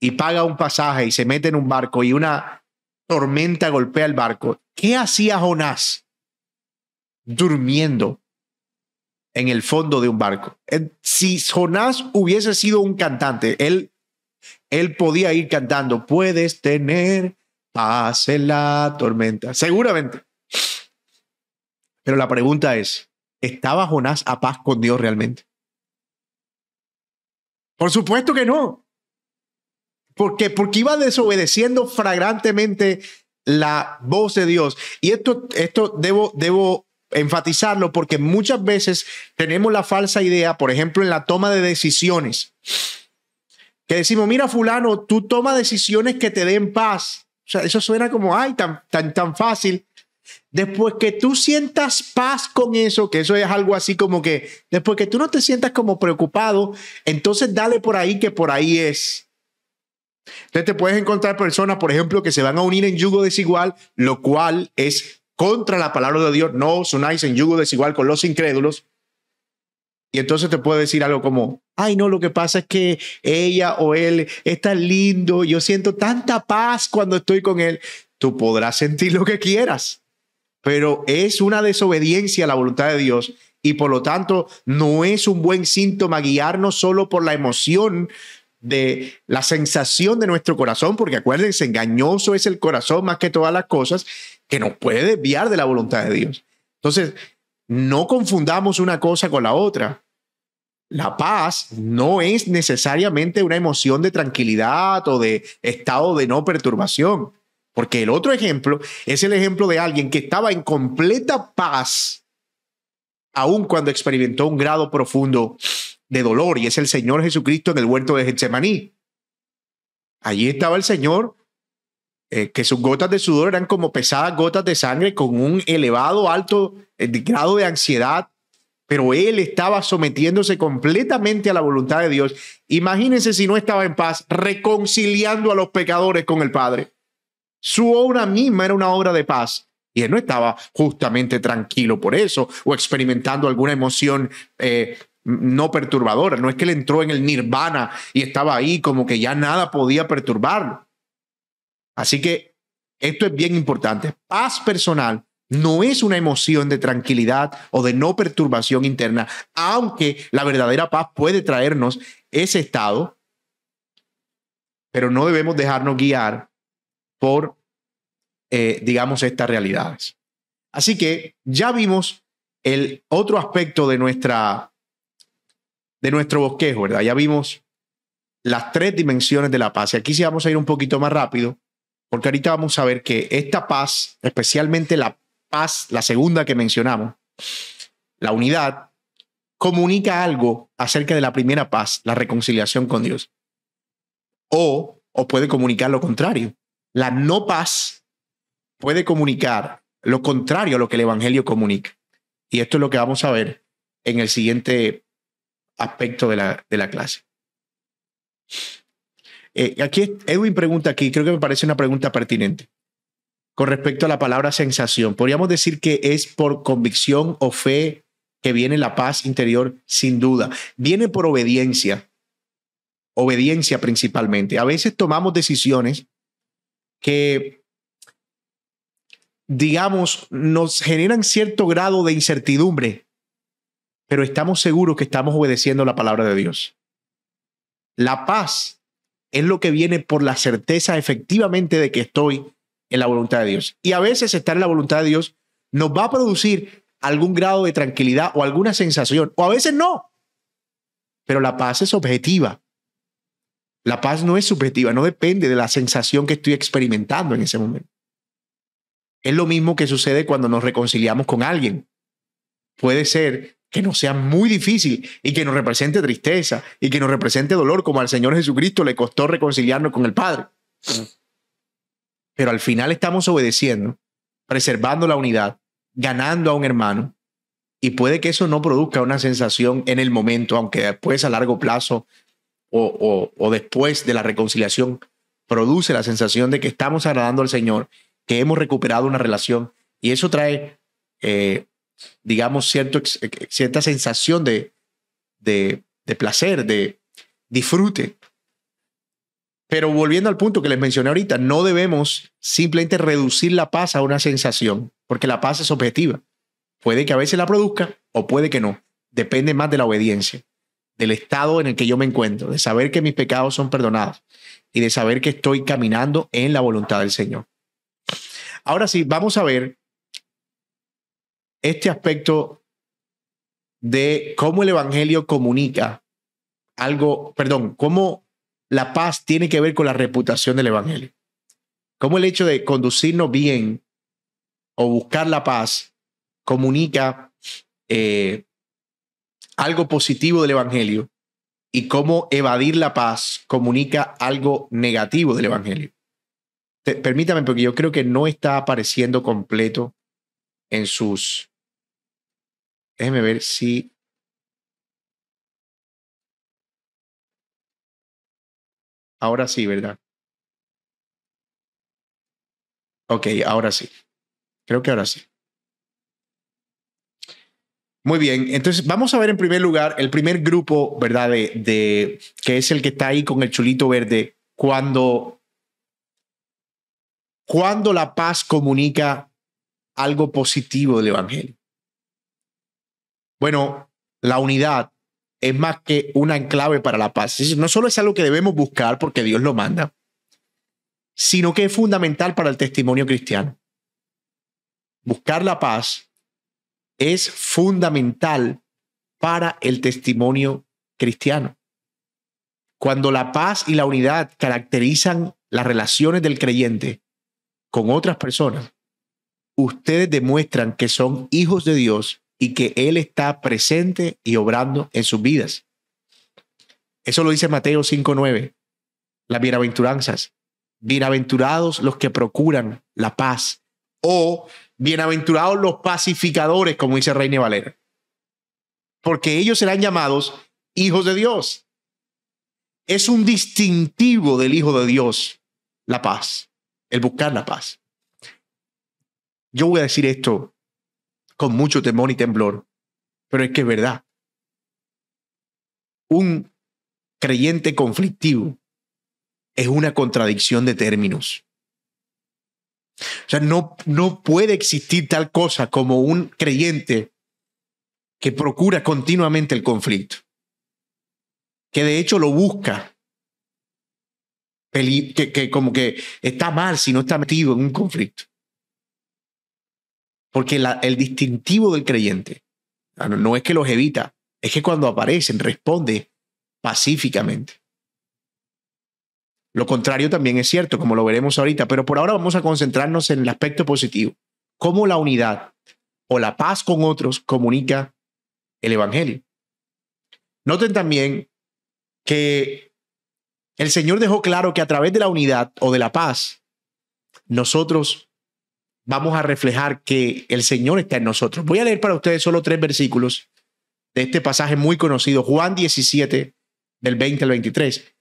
y paga un pasaje y se mete en un barco y una tormenta golpea el barco. ¿Qué hacía Jonás? Durmiendo en el fondo de un barco. Si Jonás hubiese sido un cantante, él, él podía ir cantando, puedes tener paz en la tormenta. Seguramente. Pero la pregunta es, ¿estaba Jonás a paz con Dios realmente? Por supuesto que no. Porque, porque iba desobedeciendo flagrantemente la voz de Dios. Y esto, esto debo, debo enfatizarlo porque muchas veces tenemos la falsa idea, por ejemplo, en la toma de decisiones, que decimos, mira fulano, tú toma decisiones que te den paz. sea, eso suena como, ay, tan, tan, tan fácil. Después que tú sientas paz con eso, que eso es algo así como que, después que tú no te sientas como preocupado, entonces dale por ahí que por ahí es. Entonces te puedes encontrar personas, por ejemplo, que se van a unir en yugo desigual, lo cual es contra la palabra de Dios. No os unáis en yugo desigual con los incrédulos. Y entonces te puede decir algo como, ay, no, lo que pasa es que ella o él es tan lindo, yo siento tanta paz cuando estoy con él. Tú podrás sentir lo que quieras, pero es una desobediencia a la voluntad de Dios y por lo tanto no es un buen síntoma guiarnos solo por la emoción de la sensación de nuestro corazón, porque acuérdense, engañoso es el corazón más que todas las cosas, que nos puede desviar de la voluntad de Dios. Entonces, no confundamos una cosa con la otra. La paz no es necesariamente una emoción de tranquilidad o de estado de no perturbación, porque el otro ejemplo es el ejemplo de alguien que estaba en completa paz, aun cuando experimentó un grado profundo de dolor, y es el Señor Jesucristo en el huerto de Getsemaní. Allí estaba el Señor, eh, que sus gotas de sudor eran como pesadas gotas de sangre con un elevado, alto eh, grado de ansiedad, pero él estaba sometiéndose completamente a la voluntad de Dios. Imagínense si no estaba en paz, reconciliando a los pecadores con el Padre. Su obra misma era una obra de paz. Y él no estaba justamente tranquilo por eso o experimentando alguna emoción eh, no perturbadora. No es que él entró en el nirvana y estaba ahí como que ya nada podía perturbarlo. Así que esto es bien importante. Paz personal no es una emoción de tranquilidad o de no perturbación interna, aunque la verdadera paz puede traernos ese estado, pero no debemos dejarnos guiar por, eh, digamos, estas realidades. Así que ya vimos el otro aspecto de nuestra de nuestro bosquejo, ¿verdad? Ya vimos las tres dimensiones de la paz. Y aquí sí vamos a ir un poquito más rápido, porque ahorita vamos a ver que esta paz, especialmente la paz, la segunda que mencionamos, la unidad, comunica algo acerca de la primera paz, la reconciliación con Dios. O, o puede comunicar lo contrario. La no paz puede comunicar lo contrario a lo que el Evangelio comunica. Y esto es lo que vamos a ver en el siguiente aspecto de la, de la clase. Eh, aquí Edwin pregunta aquí, creo que me parece una pregunta pertinente con respecto a la palabra sensación. Podríamos decir que es por convicción o fe que viene la paz interior, sin duda. Viene por obediencia, obediencia principalmente. A veces tomamos decisiones que, digamos, nos generan cierto grado de incertidumbre pero estamos seguros que estamos obedeciendo la palabra de Dios. La paz es lo que viene por la certeza efectivamente de que estoy en la voluntad de Dios. Y a veces estar en la voluntad de Dios nos va a producir algún grado de tranquilidad o alguna sensación, o a veces no. Pero la paz es objetiva. La paz no es subjetiva, no depende de la sensación que estoy experimentando en ese momento. Es lo mismo que sucede cuando nos reconciliamos con alguien. Puede ser que no sea muy difícil y que nos represente tristeza y que nos represente dolor, como al Señor Jesucristo le costó reconciliarnos con el Padre. Pero al final estamos obedeciendo, preservando la unidad, ganando a un hermano, y puede que eso no produzca una sensación en el momento, aunque después a largo plazo o, después de la reconciliación produce la sensación de que estamos agradando al Señor, que hemos recuperado una relación, y eso trae eh, digamos, cierta sensación de, de, de placer, de disfrute. Pero volviendo al punto que les mencioné ahorita, no debemos simplemente reducir la paz a una sensación, porque la paz es objetiva. Puede que a veces la produzca o puede que no. Depende más de la obediencia, del estado en el que yo me encuentro, de saber que mis pecados son perdonados y de saber que estoy caminando en la voluntad del Señor. Ahora sí, vamos a ver este aspecto de cómo el Evangelio comunica algo, perdón, cómo la paz tiene que ver con la reputación del Evangelio. Cómo el hecho de conducirnos bien o buscar la paz comunica eh, algo positivo del Evangelio y cómo evadir la paz comunica algo negativo del Evangelio. permítame, porque yo creo que no está apareciendo completo en sus... Déjeme ver si... Ahora sí, ¿verdad? Ok, ahora sí. Creo que ahora sí. Muy bien, entonces vamos a ver en primer lugar el primer grupo, ¿verdad? De, que es el que está ahí con el chulito verde, cuando, cuando la paz comunica algo positivo del Evangelio. Bueno, la unidad es más que una enclave para la paz. No solo es algo que debemos buscar porque Dios lo manda, sino que es fundamental para el testimonio cristiano. Buscar la paz es fundamental para el testimonio cristiano. Cuando la paz y la unidad caracterizan las relaciones del creyente con otras personas, ustedes demuestran que son hijos de Dios y que Él está presente y obrando en sus vidas. Eso lo dice Mateo 5.9, las bienaventuranzas. Bienaventurados los que procuran la paz o bienaventurados los pacificadores, como dice Reina Valera, porque ellos serán llamados hijos de Dios. Es un distintivo del Hijo de Dios, la paz, el buscar la paz. Yo voy a decir esto con mucho temor y temblor, pero es que es verdad. Un creyente conflictivo es una contradicción de términos. O sea, no, no puede existir tal cosa como un creyente que procura continuamente el conflicto, que de hecho lo busca, que, que como que está mal si no está metido en un conflicto. Porque el distintivo del creyente no, no es que los evita, es que cuando aparecen responde pacíficamente. Lo contrario también es cierto, como lo veremos ahorita, pero por ahora vamos a concentrarnos en el aspecto positivo, cómo la unidad o la paz con otros comunica el Evangelio. Noten también que el Señor dejó claro que a través de la unidad o de la paz, nosotros vamos a reflejar que el Señor está en nosotros. Voy a leer para ustedes solo tres versículos de este pasaje muy conocido, Juan 17, del 20 al 23.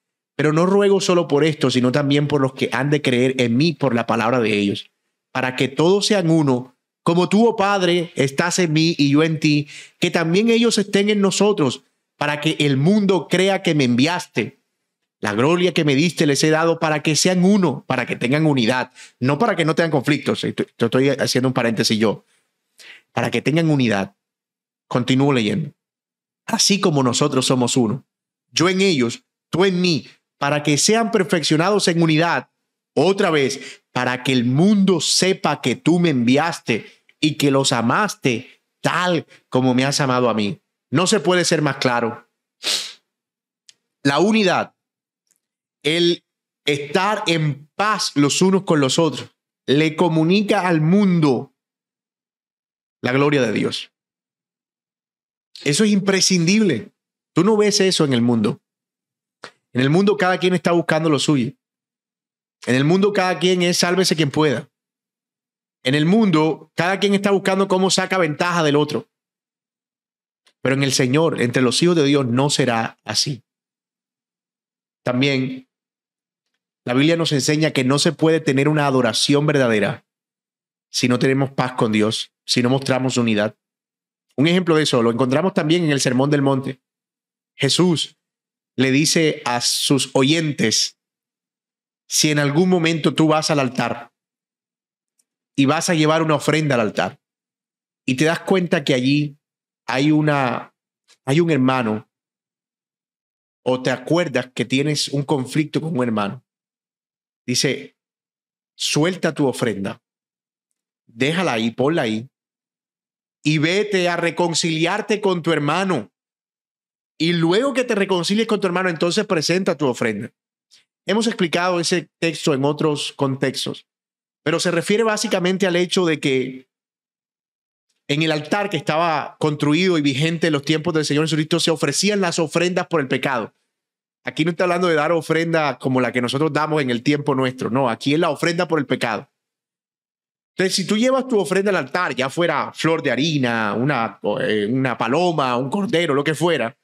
Pero no ruego solo por esto, sino también por los que han de creer en mí por la palabra de ellos, para que todos sean uno, como tú, oh Padre, estás en mí y yo en ti, que también ellos estén en nosotros, para que el mundo crea que me enviaste. La gloria que me diste les he dado para que sean uno, para que tengan unidad, no para que no tengan conflictos. Estoy haciendo un paréntesis yo. Para que tengan unidad. Continúo leyendo. Así como nosotros somos uno. Yo en ellos, tú en mí, para que sean perfeccionados en unidad. Otra vez, para que el mundo sepa que tú me enviaste y que los amaste tal como me has amado a mí. No se puede ser más claro. La unidad, el estar en paz los unos con los otros, le comunica al mundo la gloria de Dios. Eso es imprescindible. Tú no ves eso en el mundo. En el mundo cada quien está buscando lo suyo. En el mundo cada quien es sálvese quien pueda. En el mundo cada quien está buscando cómo saca ventaja del otro. Pero en el Señor, entre los hijos de Dios, no será así. También la Biblia nos enseña que no se puede tener una adoración verdadera si no tenemos paz con Dios, si no mostramos unidad. Un ejemplo de eso lo encontramos también en el Sermón del Monte. Jesús le dice a sus oyentes, si en algún momento tú vas al altar y vas a llevar una ofrenda al altar y te das cuenta que allí hay una hay un hermano o te acuerdas que tienes un conflicto con un hermano. Dice, suelta tu ofrenda, déjala ahí, ponla ahí y vete a reconciliarte con tu hermano y luego que te reconcilies con tu hermano, entonces presenta tu ofrenda. Hemos explicado ese texto en otros contextos, pero se refiere básicamente al hecho de que en el altar que estaba construido y vigente en los tiempos del Señor Jesucristo se ofrecían las ofrendas por el pecado. Aquí no está hablando de dar ofrenda como la que nosotros damos en el tiempo nuestro. No, aquí es la ofrenda por el pecado. Entonces, si tú llevas tu ofrenda al altar, ya fuera flor de harina, una, eh, una paloma, un cordero, lo que fuera,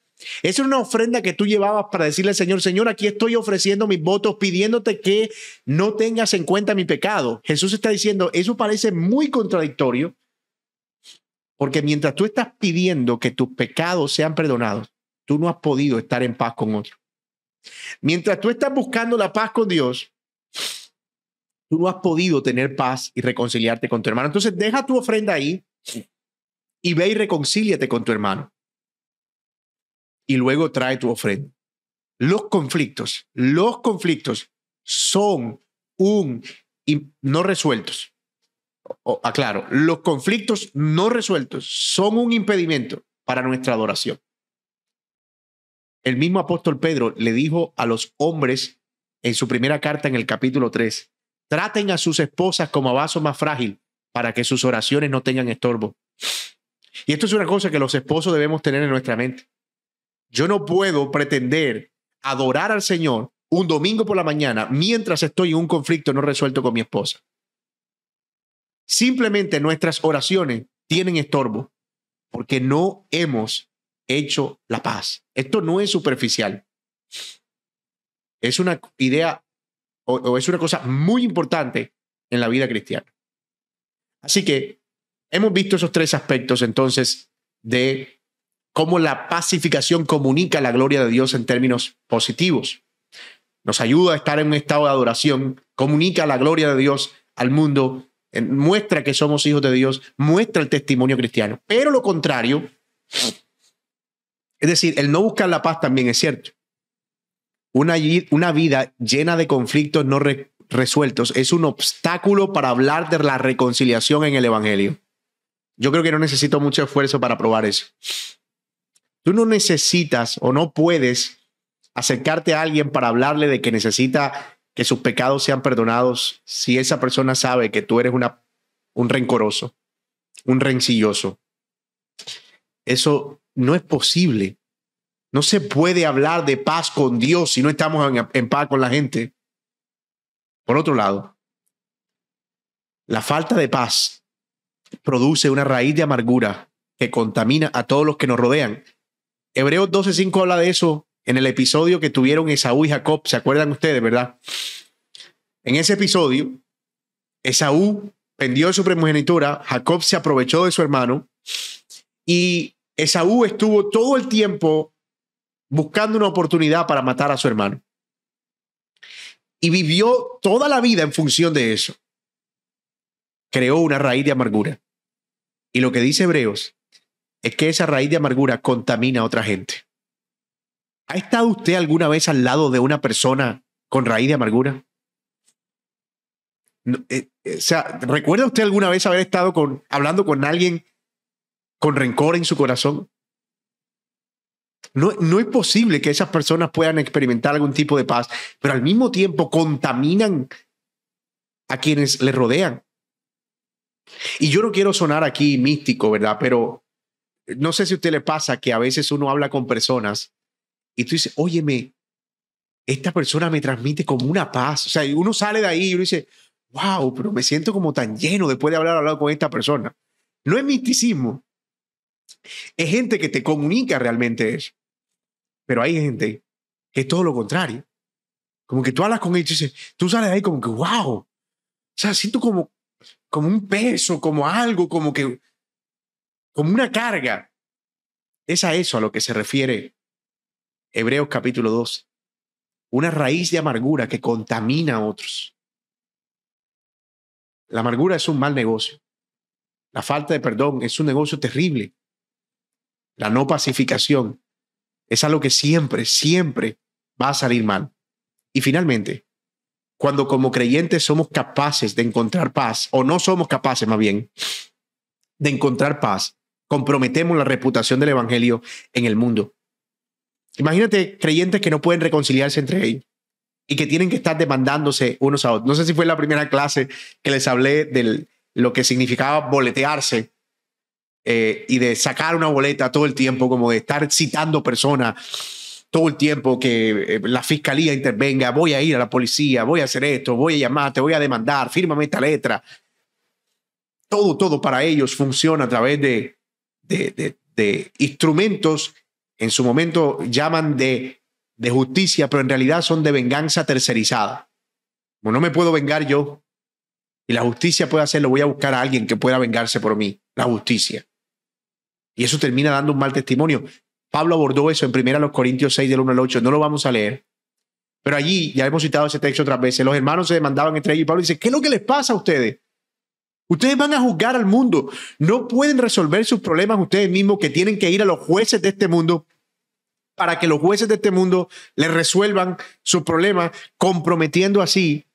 esa es una ofrenda que tú llevabas para decirle al Señor, Señor, aquí estoy ofreciendo mis votos pidiéndote que no tengas en cuenta mi pecado. Jesús está diciendo, eso parece muy contradictorio, porque mientras tú estás pidiendo que tus pecados sean perdonados, tú no has podido estar en paz con otro. Mientras tú estás buscando la paz con Dios, tú no has podido tener paz y reconciliarte con tu hermano. Entonces deja tu ofrenda ahí y ve y reconcíliate con tu hermano. Y luego trae tu ofrenda. Los conflictos, los conflictos son un no resueltos. aclaro, los conflictos no resueltos son un impedimento para nuestra adoración. El mismo apóstol Pedro le dijo a los hombres en su primera carta en el capítulo 3, traten a sus esposas como a vaso más frágil para que sus oraciones no tengan estorbo. Y esto es una cosa que los esposos debemos tener en nuestra mente. Yo no puedo pretender adorar al Señor un domingo por la mañana mientras estoy en un conflicto no resuelto con mi esposa. Simplemente nuestras oraciones tienen estorbo porque no hemos hecho la paz. Esto no es superficial. Es una idea o, es una cosa muy importante en la vida cristiana. Así que hemos visto esos tres aspectos entonces de cómo la pacificación comunica la gloria de Dios en términos positivos. Nos ayuda a estar en un estado de adoración, comunica la gloria de Dios al mundo, muestra que somos hijos de Dios, muestra el testimonio cristiano. Pero lo contrario, es decir, el no buscar la paz también es cierto. Una, una vida llena de conflictos no resueltos es un obstáculo para hablar de la reconciliación en el Evangelio. Yo creo que no necesito mucho esfuerzo para probar eso. Tú no necesitas o no puedes acercarte a alguien para hablarle de que necesita que sus pecados sean perdonados si esa persona sabe que tú eres un rencoroso, un rencilloso. Eso no es posible. No se puede hablar de paz con Dios si no estamos en, paz con la gente. Por otro lado, la falta de paz produce una raíz de amargura que contamina a todos los que nos rodean. Hebreos 12:5 habla de eso en el episodio que tuvieron Esaú y Jacob. ¿Se acuerdan ustedes, verdad? En ese episodio, Esaú vendió su primogenitura, Jacob se aprovechó de su hermano y Esaú estuvo todo el tiempo buscando una oportunidad para matar a su hermano. Y vivió toda la vida en función de eso. Creó una raíz de amargura. Y lo que dice Hebreos es que esa raíz de amargura contamina a otra gente. ¿Ha estado usted alguna vez al lado de una persona con raíz de amargura? Eh, eh, o sea, ¿recuerda usted alguna vez haber estado con, hablando con alguien con rencor en su corazón. No, no es posible que esas personas puedan experimentar algún tipo de paz, pero al mismo tiempo contaminan a quienes le rodean. Y yo no quiero sonar aquí místico, ¿verdad? Pero no sé si a usted le pasa que a veces uno habla con personas y tú dices, óyeme, esta persona me transmite como una paz. O sea, uno sale de ahí y uno dice, wow, pero me siento como tan lleno después de haber hablado con esta persona. No es misticismo, es gente que te comunica realmente eso. Pero hay gente que es todo lo contrario. Como que tú hablas con ellos y dices, tú sales de ahí como que, wow. O sea, siento como, como un peso, como algo, como que, como una carga. Es a eso a lo que se refiere Hebreos capítulo 2. Una raíz de amargura que contamina a otros. La amargura es un mal negocio. La falta de perdón es un negocio terrible la no pacificación, es algo que siempre, siempre va a salir mal. Y finalmente, cuando como creyentes somos capaces de encontrar paz, o no somos capaces más bien, de encontrar paz, comprometemos la reputación del Evangelio en el mundo. Imagínate creyentes que no pueden reconciliarse entre ellos y que tienen que estar demandándose unos a otros. No sé si fue la primera clase que les hablé de lo que significaba boletearse eh, y de sacar una boleta todo el tiempo, como de estar citando personas todo el tiempo que eh, la fiscalía intervenga, voy a ir a la policía, voy a hacer esto, voy a llamar, te voy a demandar, fírmame esta letra. Todo, todo para ellos funciona a través de, de, instrumentos, en su momento llaman de, de justicia, pero en realidad son de venganza tercerizada. Como no me puedo vengar yo y la justicia puede hacerlo, voy a buscar a alguien que pueda vengarse por mí, la justicia. Y eso termina dando un mal testimonio. Pablo abordó eso en 1 Corintios 6 del 1 al 8, no lo vamos a leer. Pero allí, ya hemos citado ese texto otras veces, los hermanos se demandaban entre ellos y Pablo dice, ¿qué es lo que les pasa a ustedes? Ustedes van a juzgar al mundo, no pueden resolver sus problemas ustedes mismos que tienen que ir a los jueces de este mundo para que los jueces de este mundo les resuelvan sus problemas, comprometiendo así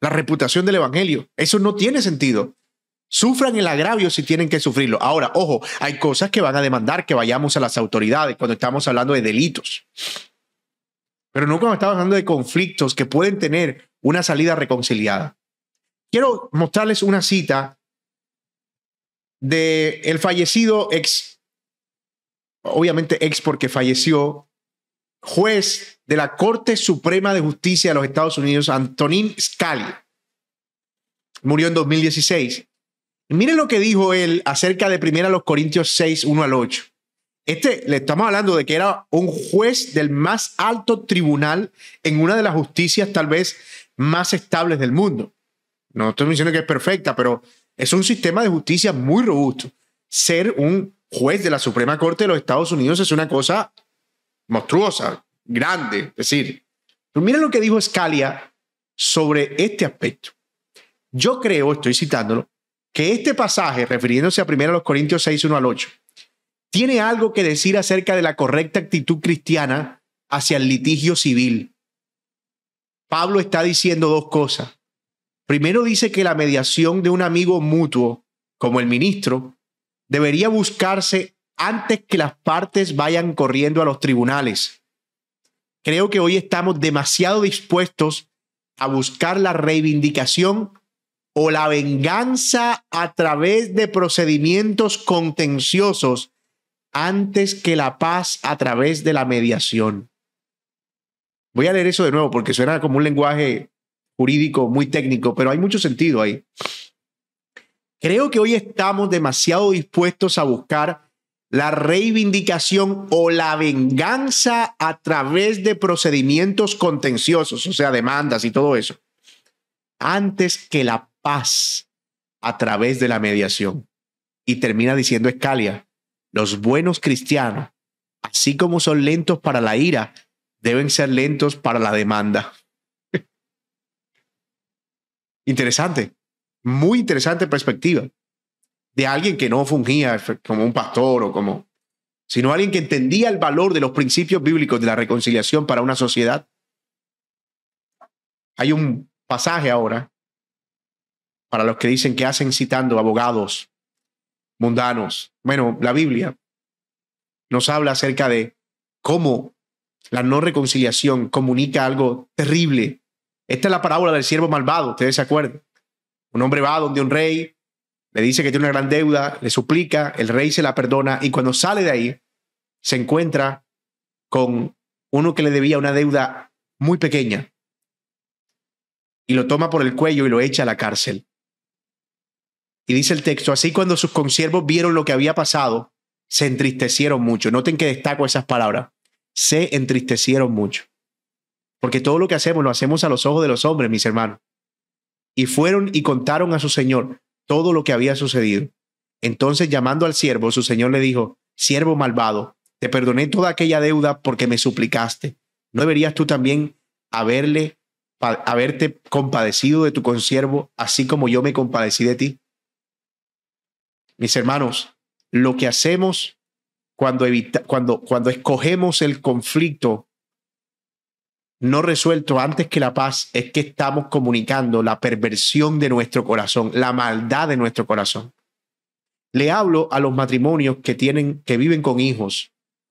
la reputación del Evangelio. Eso no tiene sentido. Sufran el agravio si tienen que sufrirlo. Ahora, ojo, hay cosas que van a demandar que vayamos a las autoridades cuando estamos hablando de delitos. Pero no cuando estamos hablando de conflictos que pueden tener una salida reconciliada. Quiero mostrarles una cita de el fallecido ex, obviamente ex porque falleció, juez de la Corte Suprema de Justicia de los Estados Unidos, Antonin Scalia. Murió en 2016. Miren lo que dijo él acerca de primera los Corintios 6, 1 al 8. Este, le estamos hablando de que era un juez del más alto tribunal en una de las justicias tal vez más estables del mundo. No estoy diciendo que es perfecta, pero es un sistema de justicia muy robusto. Ser un juez de la Suprema Corte de los Estados Unidos es una cosa monstruosa, grande. Es decir, pero miren lo que dijo Scalia sobre este aspecto. Yo creo, estoy citándolo, que este pasaje, refiriéndose a 1 Corintios 6, 1 al 8, tiene algo que decir acerca de la correcta actitud cristiana hacia el litigio civil. Pablo está diciendo dos cosas. Primero dice que la mediación de un amigo mutuo, como el ministro, debería buscarse antes que las partes vayan corriendo a los tribunales. Creo que hoy estamos demasiado dispuestos a buscar la reivindicación o la venganza a través de procedimientos contenciosos antes que la paz a través de la mediación. Voy a leer eso de nuevo porque suena como un lenguaje jurídico muy técnico, pero hay mucho sentido ahí. Creo que hoy estamos demasiado dispuestos a buscar la reivindicación o la venganza a través de procedimientos contenciosos, o sea, demandas y todo eso, antes que la paz a través de la mediación. Y termina diciendo Escalia, los buenos cristianos, así como son lentos para la ira, deben ser lentos para la demanda. Interesante, muy interesante perspectiva de alguien que no fungía como un pastor o como, sino alguien que entendía el valor de los principios bíblicos de la reconciliación para una sociedad. Hay un pasaje ahora para los que dicen que hacen citando abogados mundanos. Bueno, la Biblia nos habla acerca de cómo la no reconciliación comunica algo terrible. Esta es la parábola del siervo malvado, ustedes se acuerdan. Un hombre va donde un rey le dice que tiene una gran deuda, le suplica, el rey se la perdona y cuando sale de ahí se encuentra con uno que le debía una deuda muy pequeña y lo toma por el cuello y lo echa a la cárcel. Y dice el texto, así cuando sus consiervos vieron lo que había pasado, se entristecieron mucho. Noten que destaco esas palabras. Se entristecieron mucho. Porque todo lo que hacemos lo hacemos a los ojos de los hombres, mis hermanos. Y fueron y contaron a su señor todo lo que había sucedido. Entonces, llamando al siervo, su señor le dijo, siervo malvado, te perdoné toda aquella deuda porque me suplicaste. ¿No deberías tú también haberle, haberte compadecido de tu consiervo, así como yo me compadecí de ti? Mis hermanos, lo que hacemos cuando, evita, cuando, cuando escogemos el conflicto no resuelto antes que la paz es que estamos comunicando la perversión de nuestro corazón, la maldad de nuestro corazón. Le hablo a los matrimonios que tienen que viven con hijos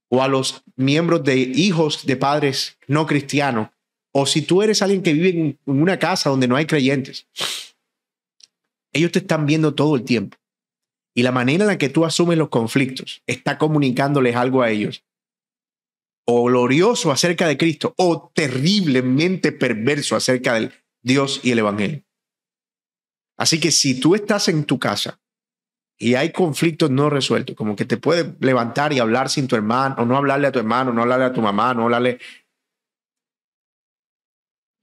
o a los miembros de hijos de padres no cristianos o si tú eres alguien que vive en una casa donde no hay creyentes. Ellos te están viendo todo el tiempo. Y la manera en la que tú asumes los conflictos está comunicándoles algo a ellos. O glorioso acerca de Cristo o terriblemente perverso acerca del Dios y el Evangelio. Así que si tú estás en tu casa y hay conflictos no resueltos, como que te puedes levantar y hablar sin tu hermano, o no hablarle a tu hermano, no hablarle a tu mamá, no hablarle...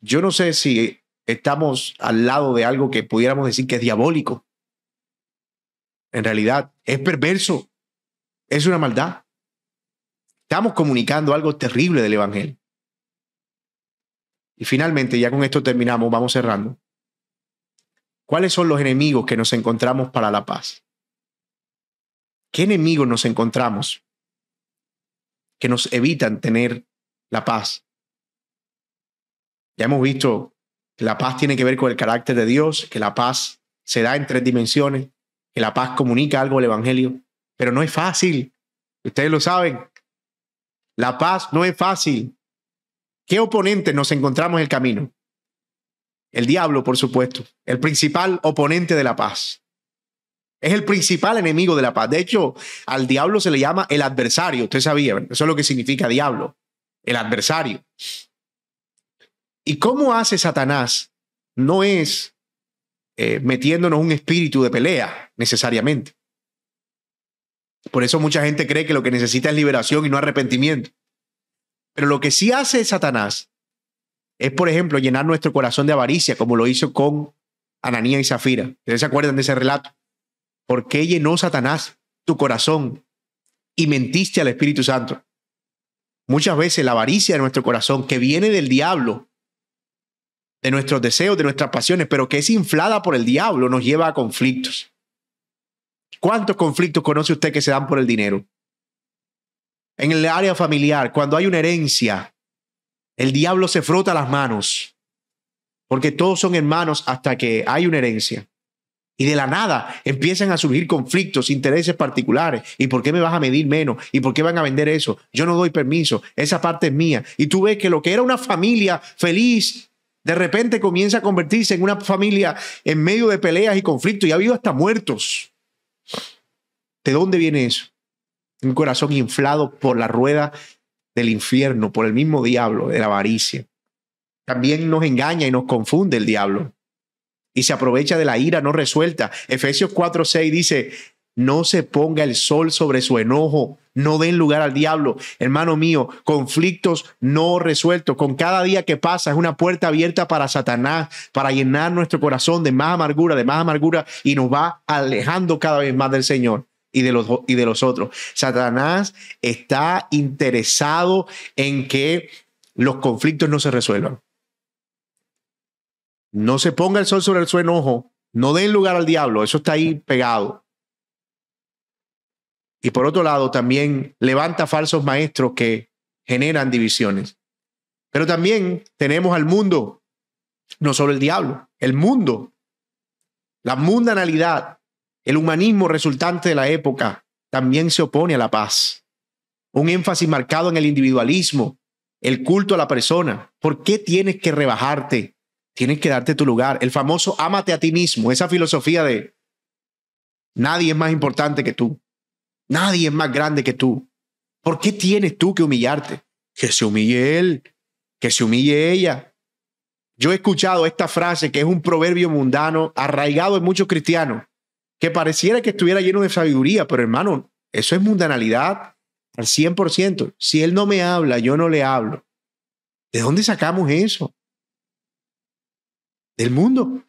Yo no sé si estamos al lado de algo que pudiéramos decir que es diabólico. En realidad, es perverso, es una maldad. Estamos comunicando algo terrible del Evangelio. Y finalmente, ya con esto terminamos, vamos cerrando. ¿Cuáles son los enemigos que nos encontramos para la paz? ¿Qué enemigos nos encontramos que nos evitan tener la paz? Ya hemos visto que la paz tiene que ver con el carácter de Dios, que la paz se da en tres dimensiones, que la paz comunica algo al Evangelio, pero no es fácil. Ustedes lo saben. La paz no es fácil. ¿Qué oponente nos encontramos en el camino? El diablo, por supuesto, el principal oponente de la paz. Es el principal enemigo de la paz. De hecho, al diablo se le llama el adversario. Usted sabía, eso es lo que significa diablo, el adversario. ¿Y cómo hace Satanás? No es eh, metiéndonos un espíritu de pelea necesariamente. Por eso mucha gente cree que lo que necesita es liberación y no arrepentimiento. Pero lo que sí hace Satanás es, por ejemplo, llenar nuestro corazón de avaricia, como lo hizo con Ananía y Zafira. ¿Ustedes se acuerdan de ese relato? ¿Por qué llenó Satanás tu corazón y mentiste al Espíritu Santo? Muchas veces la avaricia de nuestro corazón, que viene del diablo, de nuestros deseos, de nuestras pasiones, pero que es inflada por el diablo, nos lleva a conflictos. ¿Cuántos conflictos conoce usted que se dan por el dinero? En el área familiar, cuando hay una herencia, el diablo se frota las manos, porque todos son hermanos hasta que hay una herencia. Y de la nada empiezan a surgir conflictos, intereses particulares. ¿Y por qué me vas a medir menos? ¿Y por qué van a vender eso? Yo no doy permiso. Esa parte es mía. Y tú ves que lo que era una familia feliz, de repente comienza a convertirse en una familia en medio de peleas y conflictos. Y ha habido hasta muertos. ¿De dónde viene eso? Un corazón inflado por la rueda del infierno, por el mismo diablo, de la avaricia. También nos engaña y nos confunde el diablo y se aprovecha de la ira no resuelta. Efesios 4:6 dice, no se ponga el sol sobre su enojo, no den lugar al diablo. Hermano mío, conflictos no resueltos. Con cada día que pasa es una puerta abierta para Satanás, para llenar nuestro corazón de más amargura, de más amargura, y nos va alejando cada vez más del Señor y de los, y de los otros. Satanás está interesado en que los conflictos no se resuelvan. No se ponga el sol sobre el su enojo, no den lugar al diablo, eso está ahí pegado. Y por otro lado, también levanta falsos maestros que generan divisiones. Pero también tenemos al mundo, no solo el diablo, el mundo, la mundanalidad, el humanismo resultante de la época también se opone a la paz. Un énfasis marcado en el individualismo, el culto a la persona. ¿Por qué tienes que rebajarte? Tienes que darte tu lugar. El famoso ámate a ti mismo, esa filosofía de nadie es más importante que tú. Nadie es más grande que tú. ¿Por qué tienes tú que humillarte? Que se humille él, que se humille ella. Yo he escuchado esta frase que es un proverbio mundano arraigado en muchos cristianos que pareciera que estuviera lleno de sabiduría, pero hermano, eso es mundanalidad al 100%. Si Él no me habla, yo no le hablo. ¿De dónde sacamos eso? Del mundo.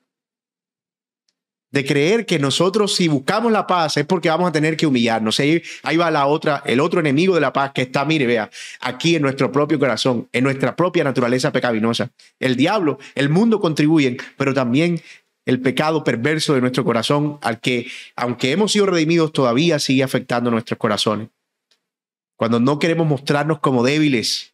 De creer que nosotros si buscamos la paz es porque vamos a tener que humillarnos. Ahí, ahí va la otra, el otro enemigo de la paz que está, mire, vea, aquí en nuestro propio corazón, en nuestra propia naturaleza pecaminosa. El diablo, el mundo contribuyen, pero también el pecado perverso de nuestro corazón, al que, aunque hemos sido redimidos, todavía sigue afectando nuestros corazones. Cuando no queremos mostrarnos como débiles,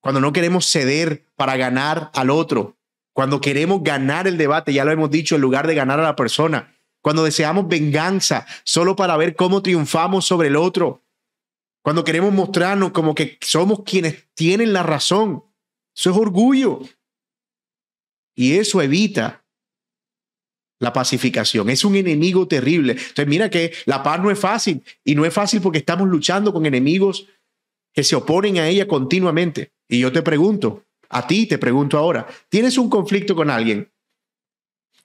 cuando no queremos ceder para ganar al otro, cuando queremos ganar el debate, ya lo hemos dicho, en lugar de ganar a la persona, cuando deseamos venganza solo para ver cómo triunfamos sobre el otro, cuando queremos mostrarnos como que somos quienes tienen la razón, eso es orgullo. Y eso evita la pacificación. Es un enemigo terrible. Entonces mira que la paz no es fácil y no es fácil porque estamos luchando con enemigos que se oponen a ella continuamente. Y yo te pregunto, a ti te pregunto ahora, ¿tienes un conflicto con alguien?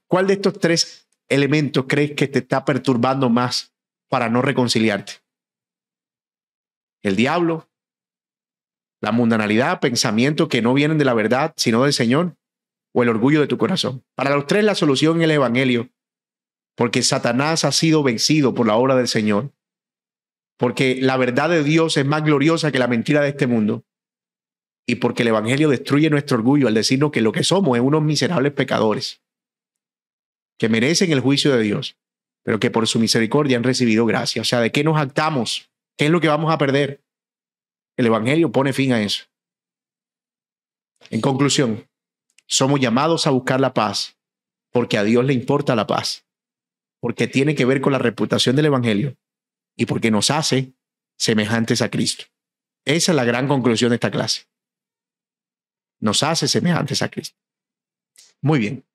¿Cuál de estos tres elementos crees que te está perturbando más para no reconciliarte? ¿El diablo? ¿La mundanalidad? ¿Pensamientos que no vienen de la verdad, sino del Señor? ¿O el orgullo de tu corazón? Para los tres la solución en el Evangelio, porque Satanás ha sido vencido por la obra del Señor porque la verdad de Dios es más gloriosa que la mentira de este mundo y porque el Evangelio destruye nuestro orgullo al decirnos que lo que somos es unos miserables pecadores que merecen el juicio de Dios, pero que por su misericordia han recibido gracia. O sea, ¿de qué nos actamos? ¿Qué es lo que vamos a perder? El Evangelio pone fin a eso. En conclusión, somos llamados a buscar la paz porque a Dios le importa la paz, porque tiene que ver con la reputación del Evangelio y porque nos hace semejantes a Cristo. Esa es la gran conclusión de esta clase. Nos hace semejantes a Cristo. Muy bien.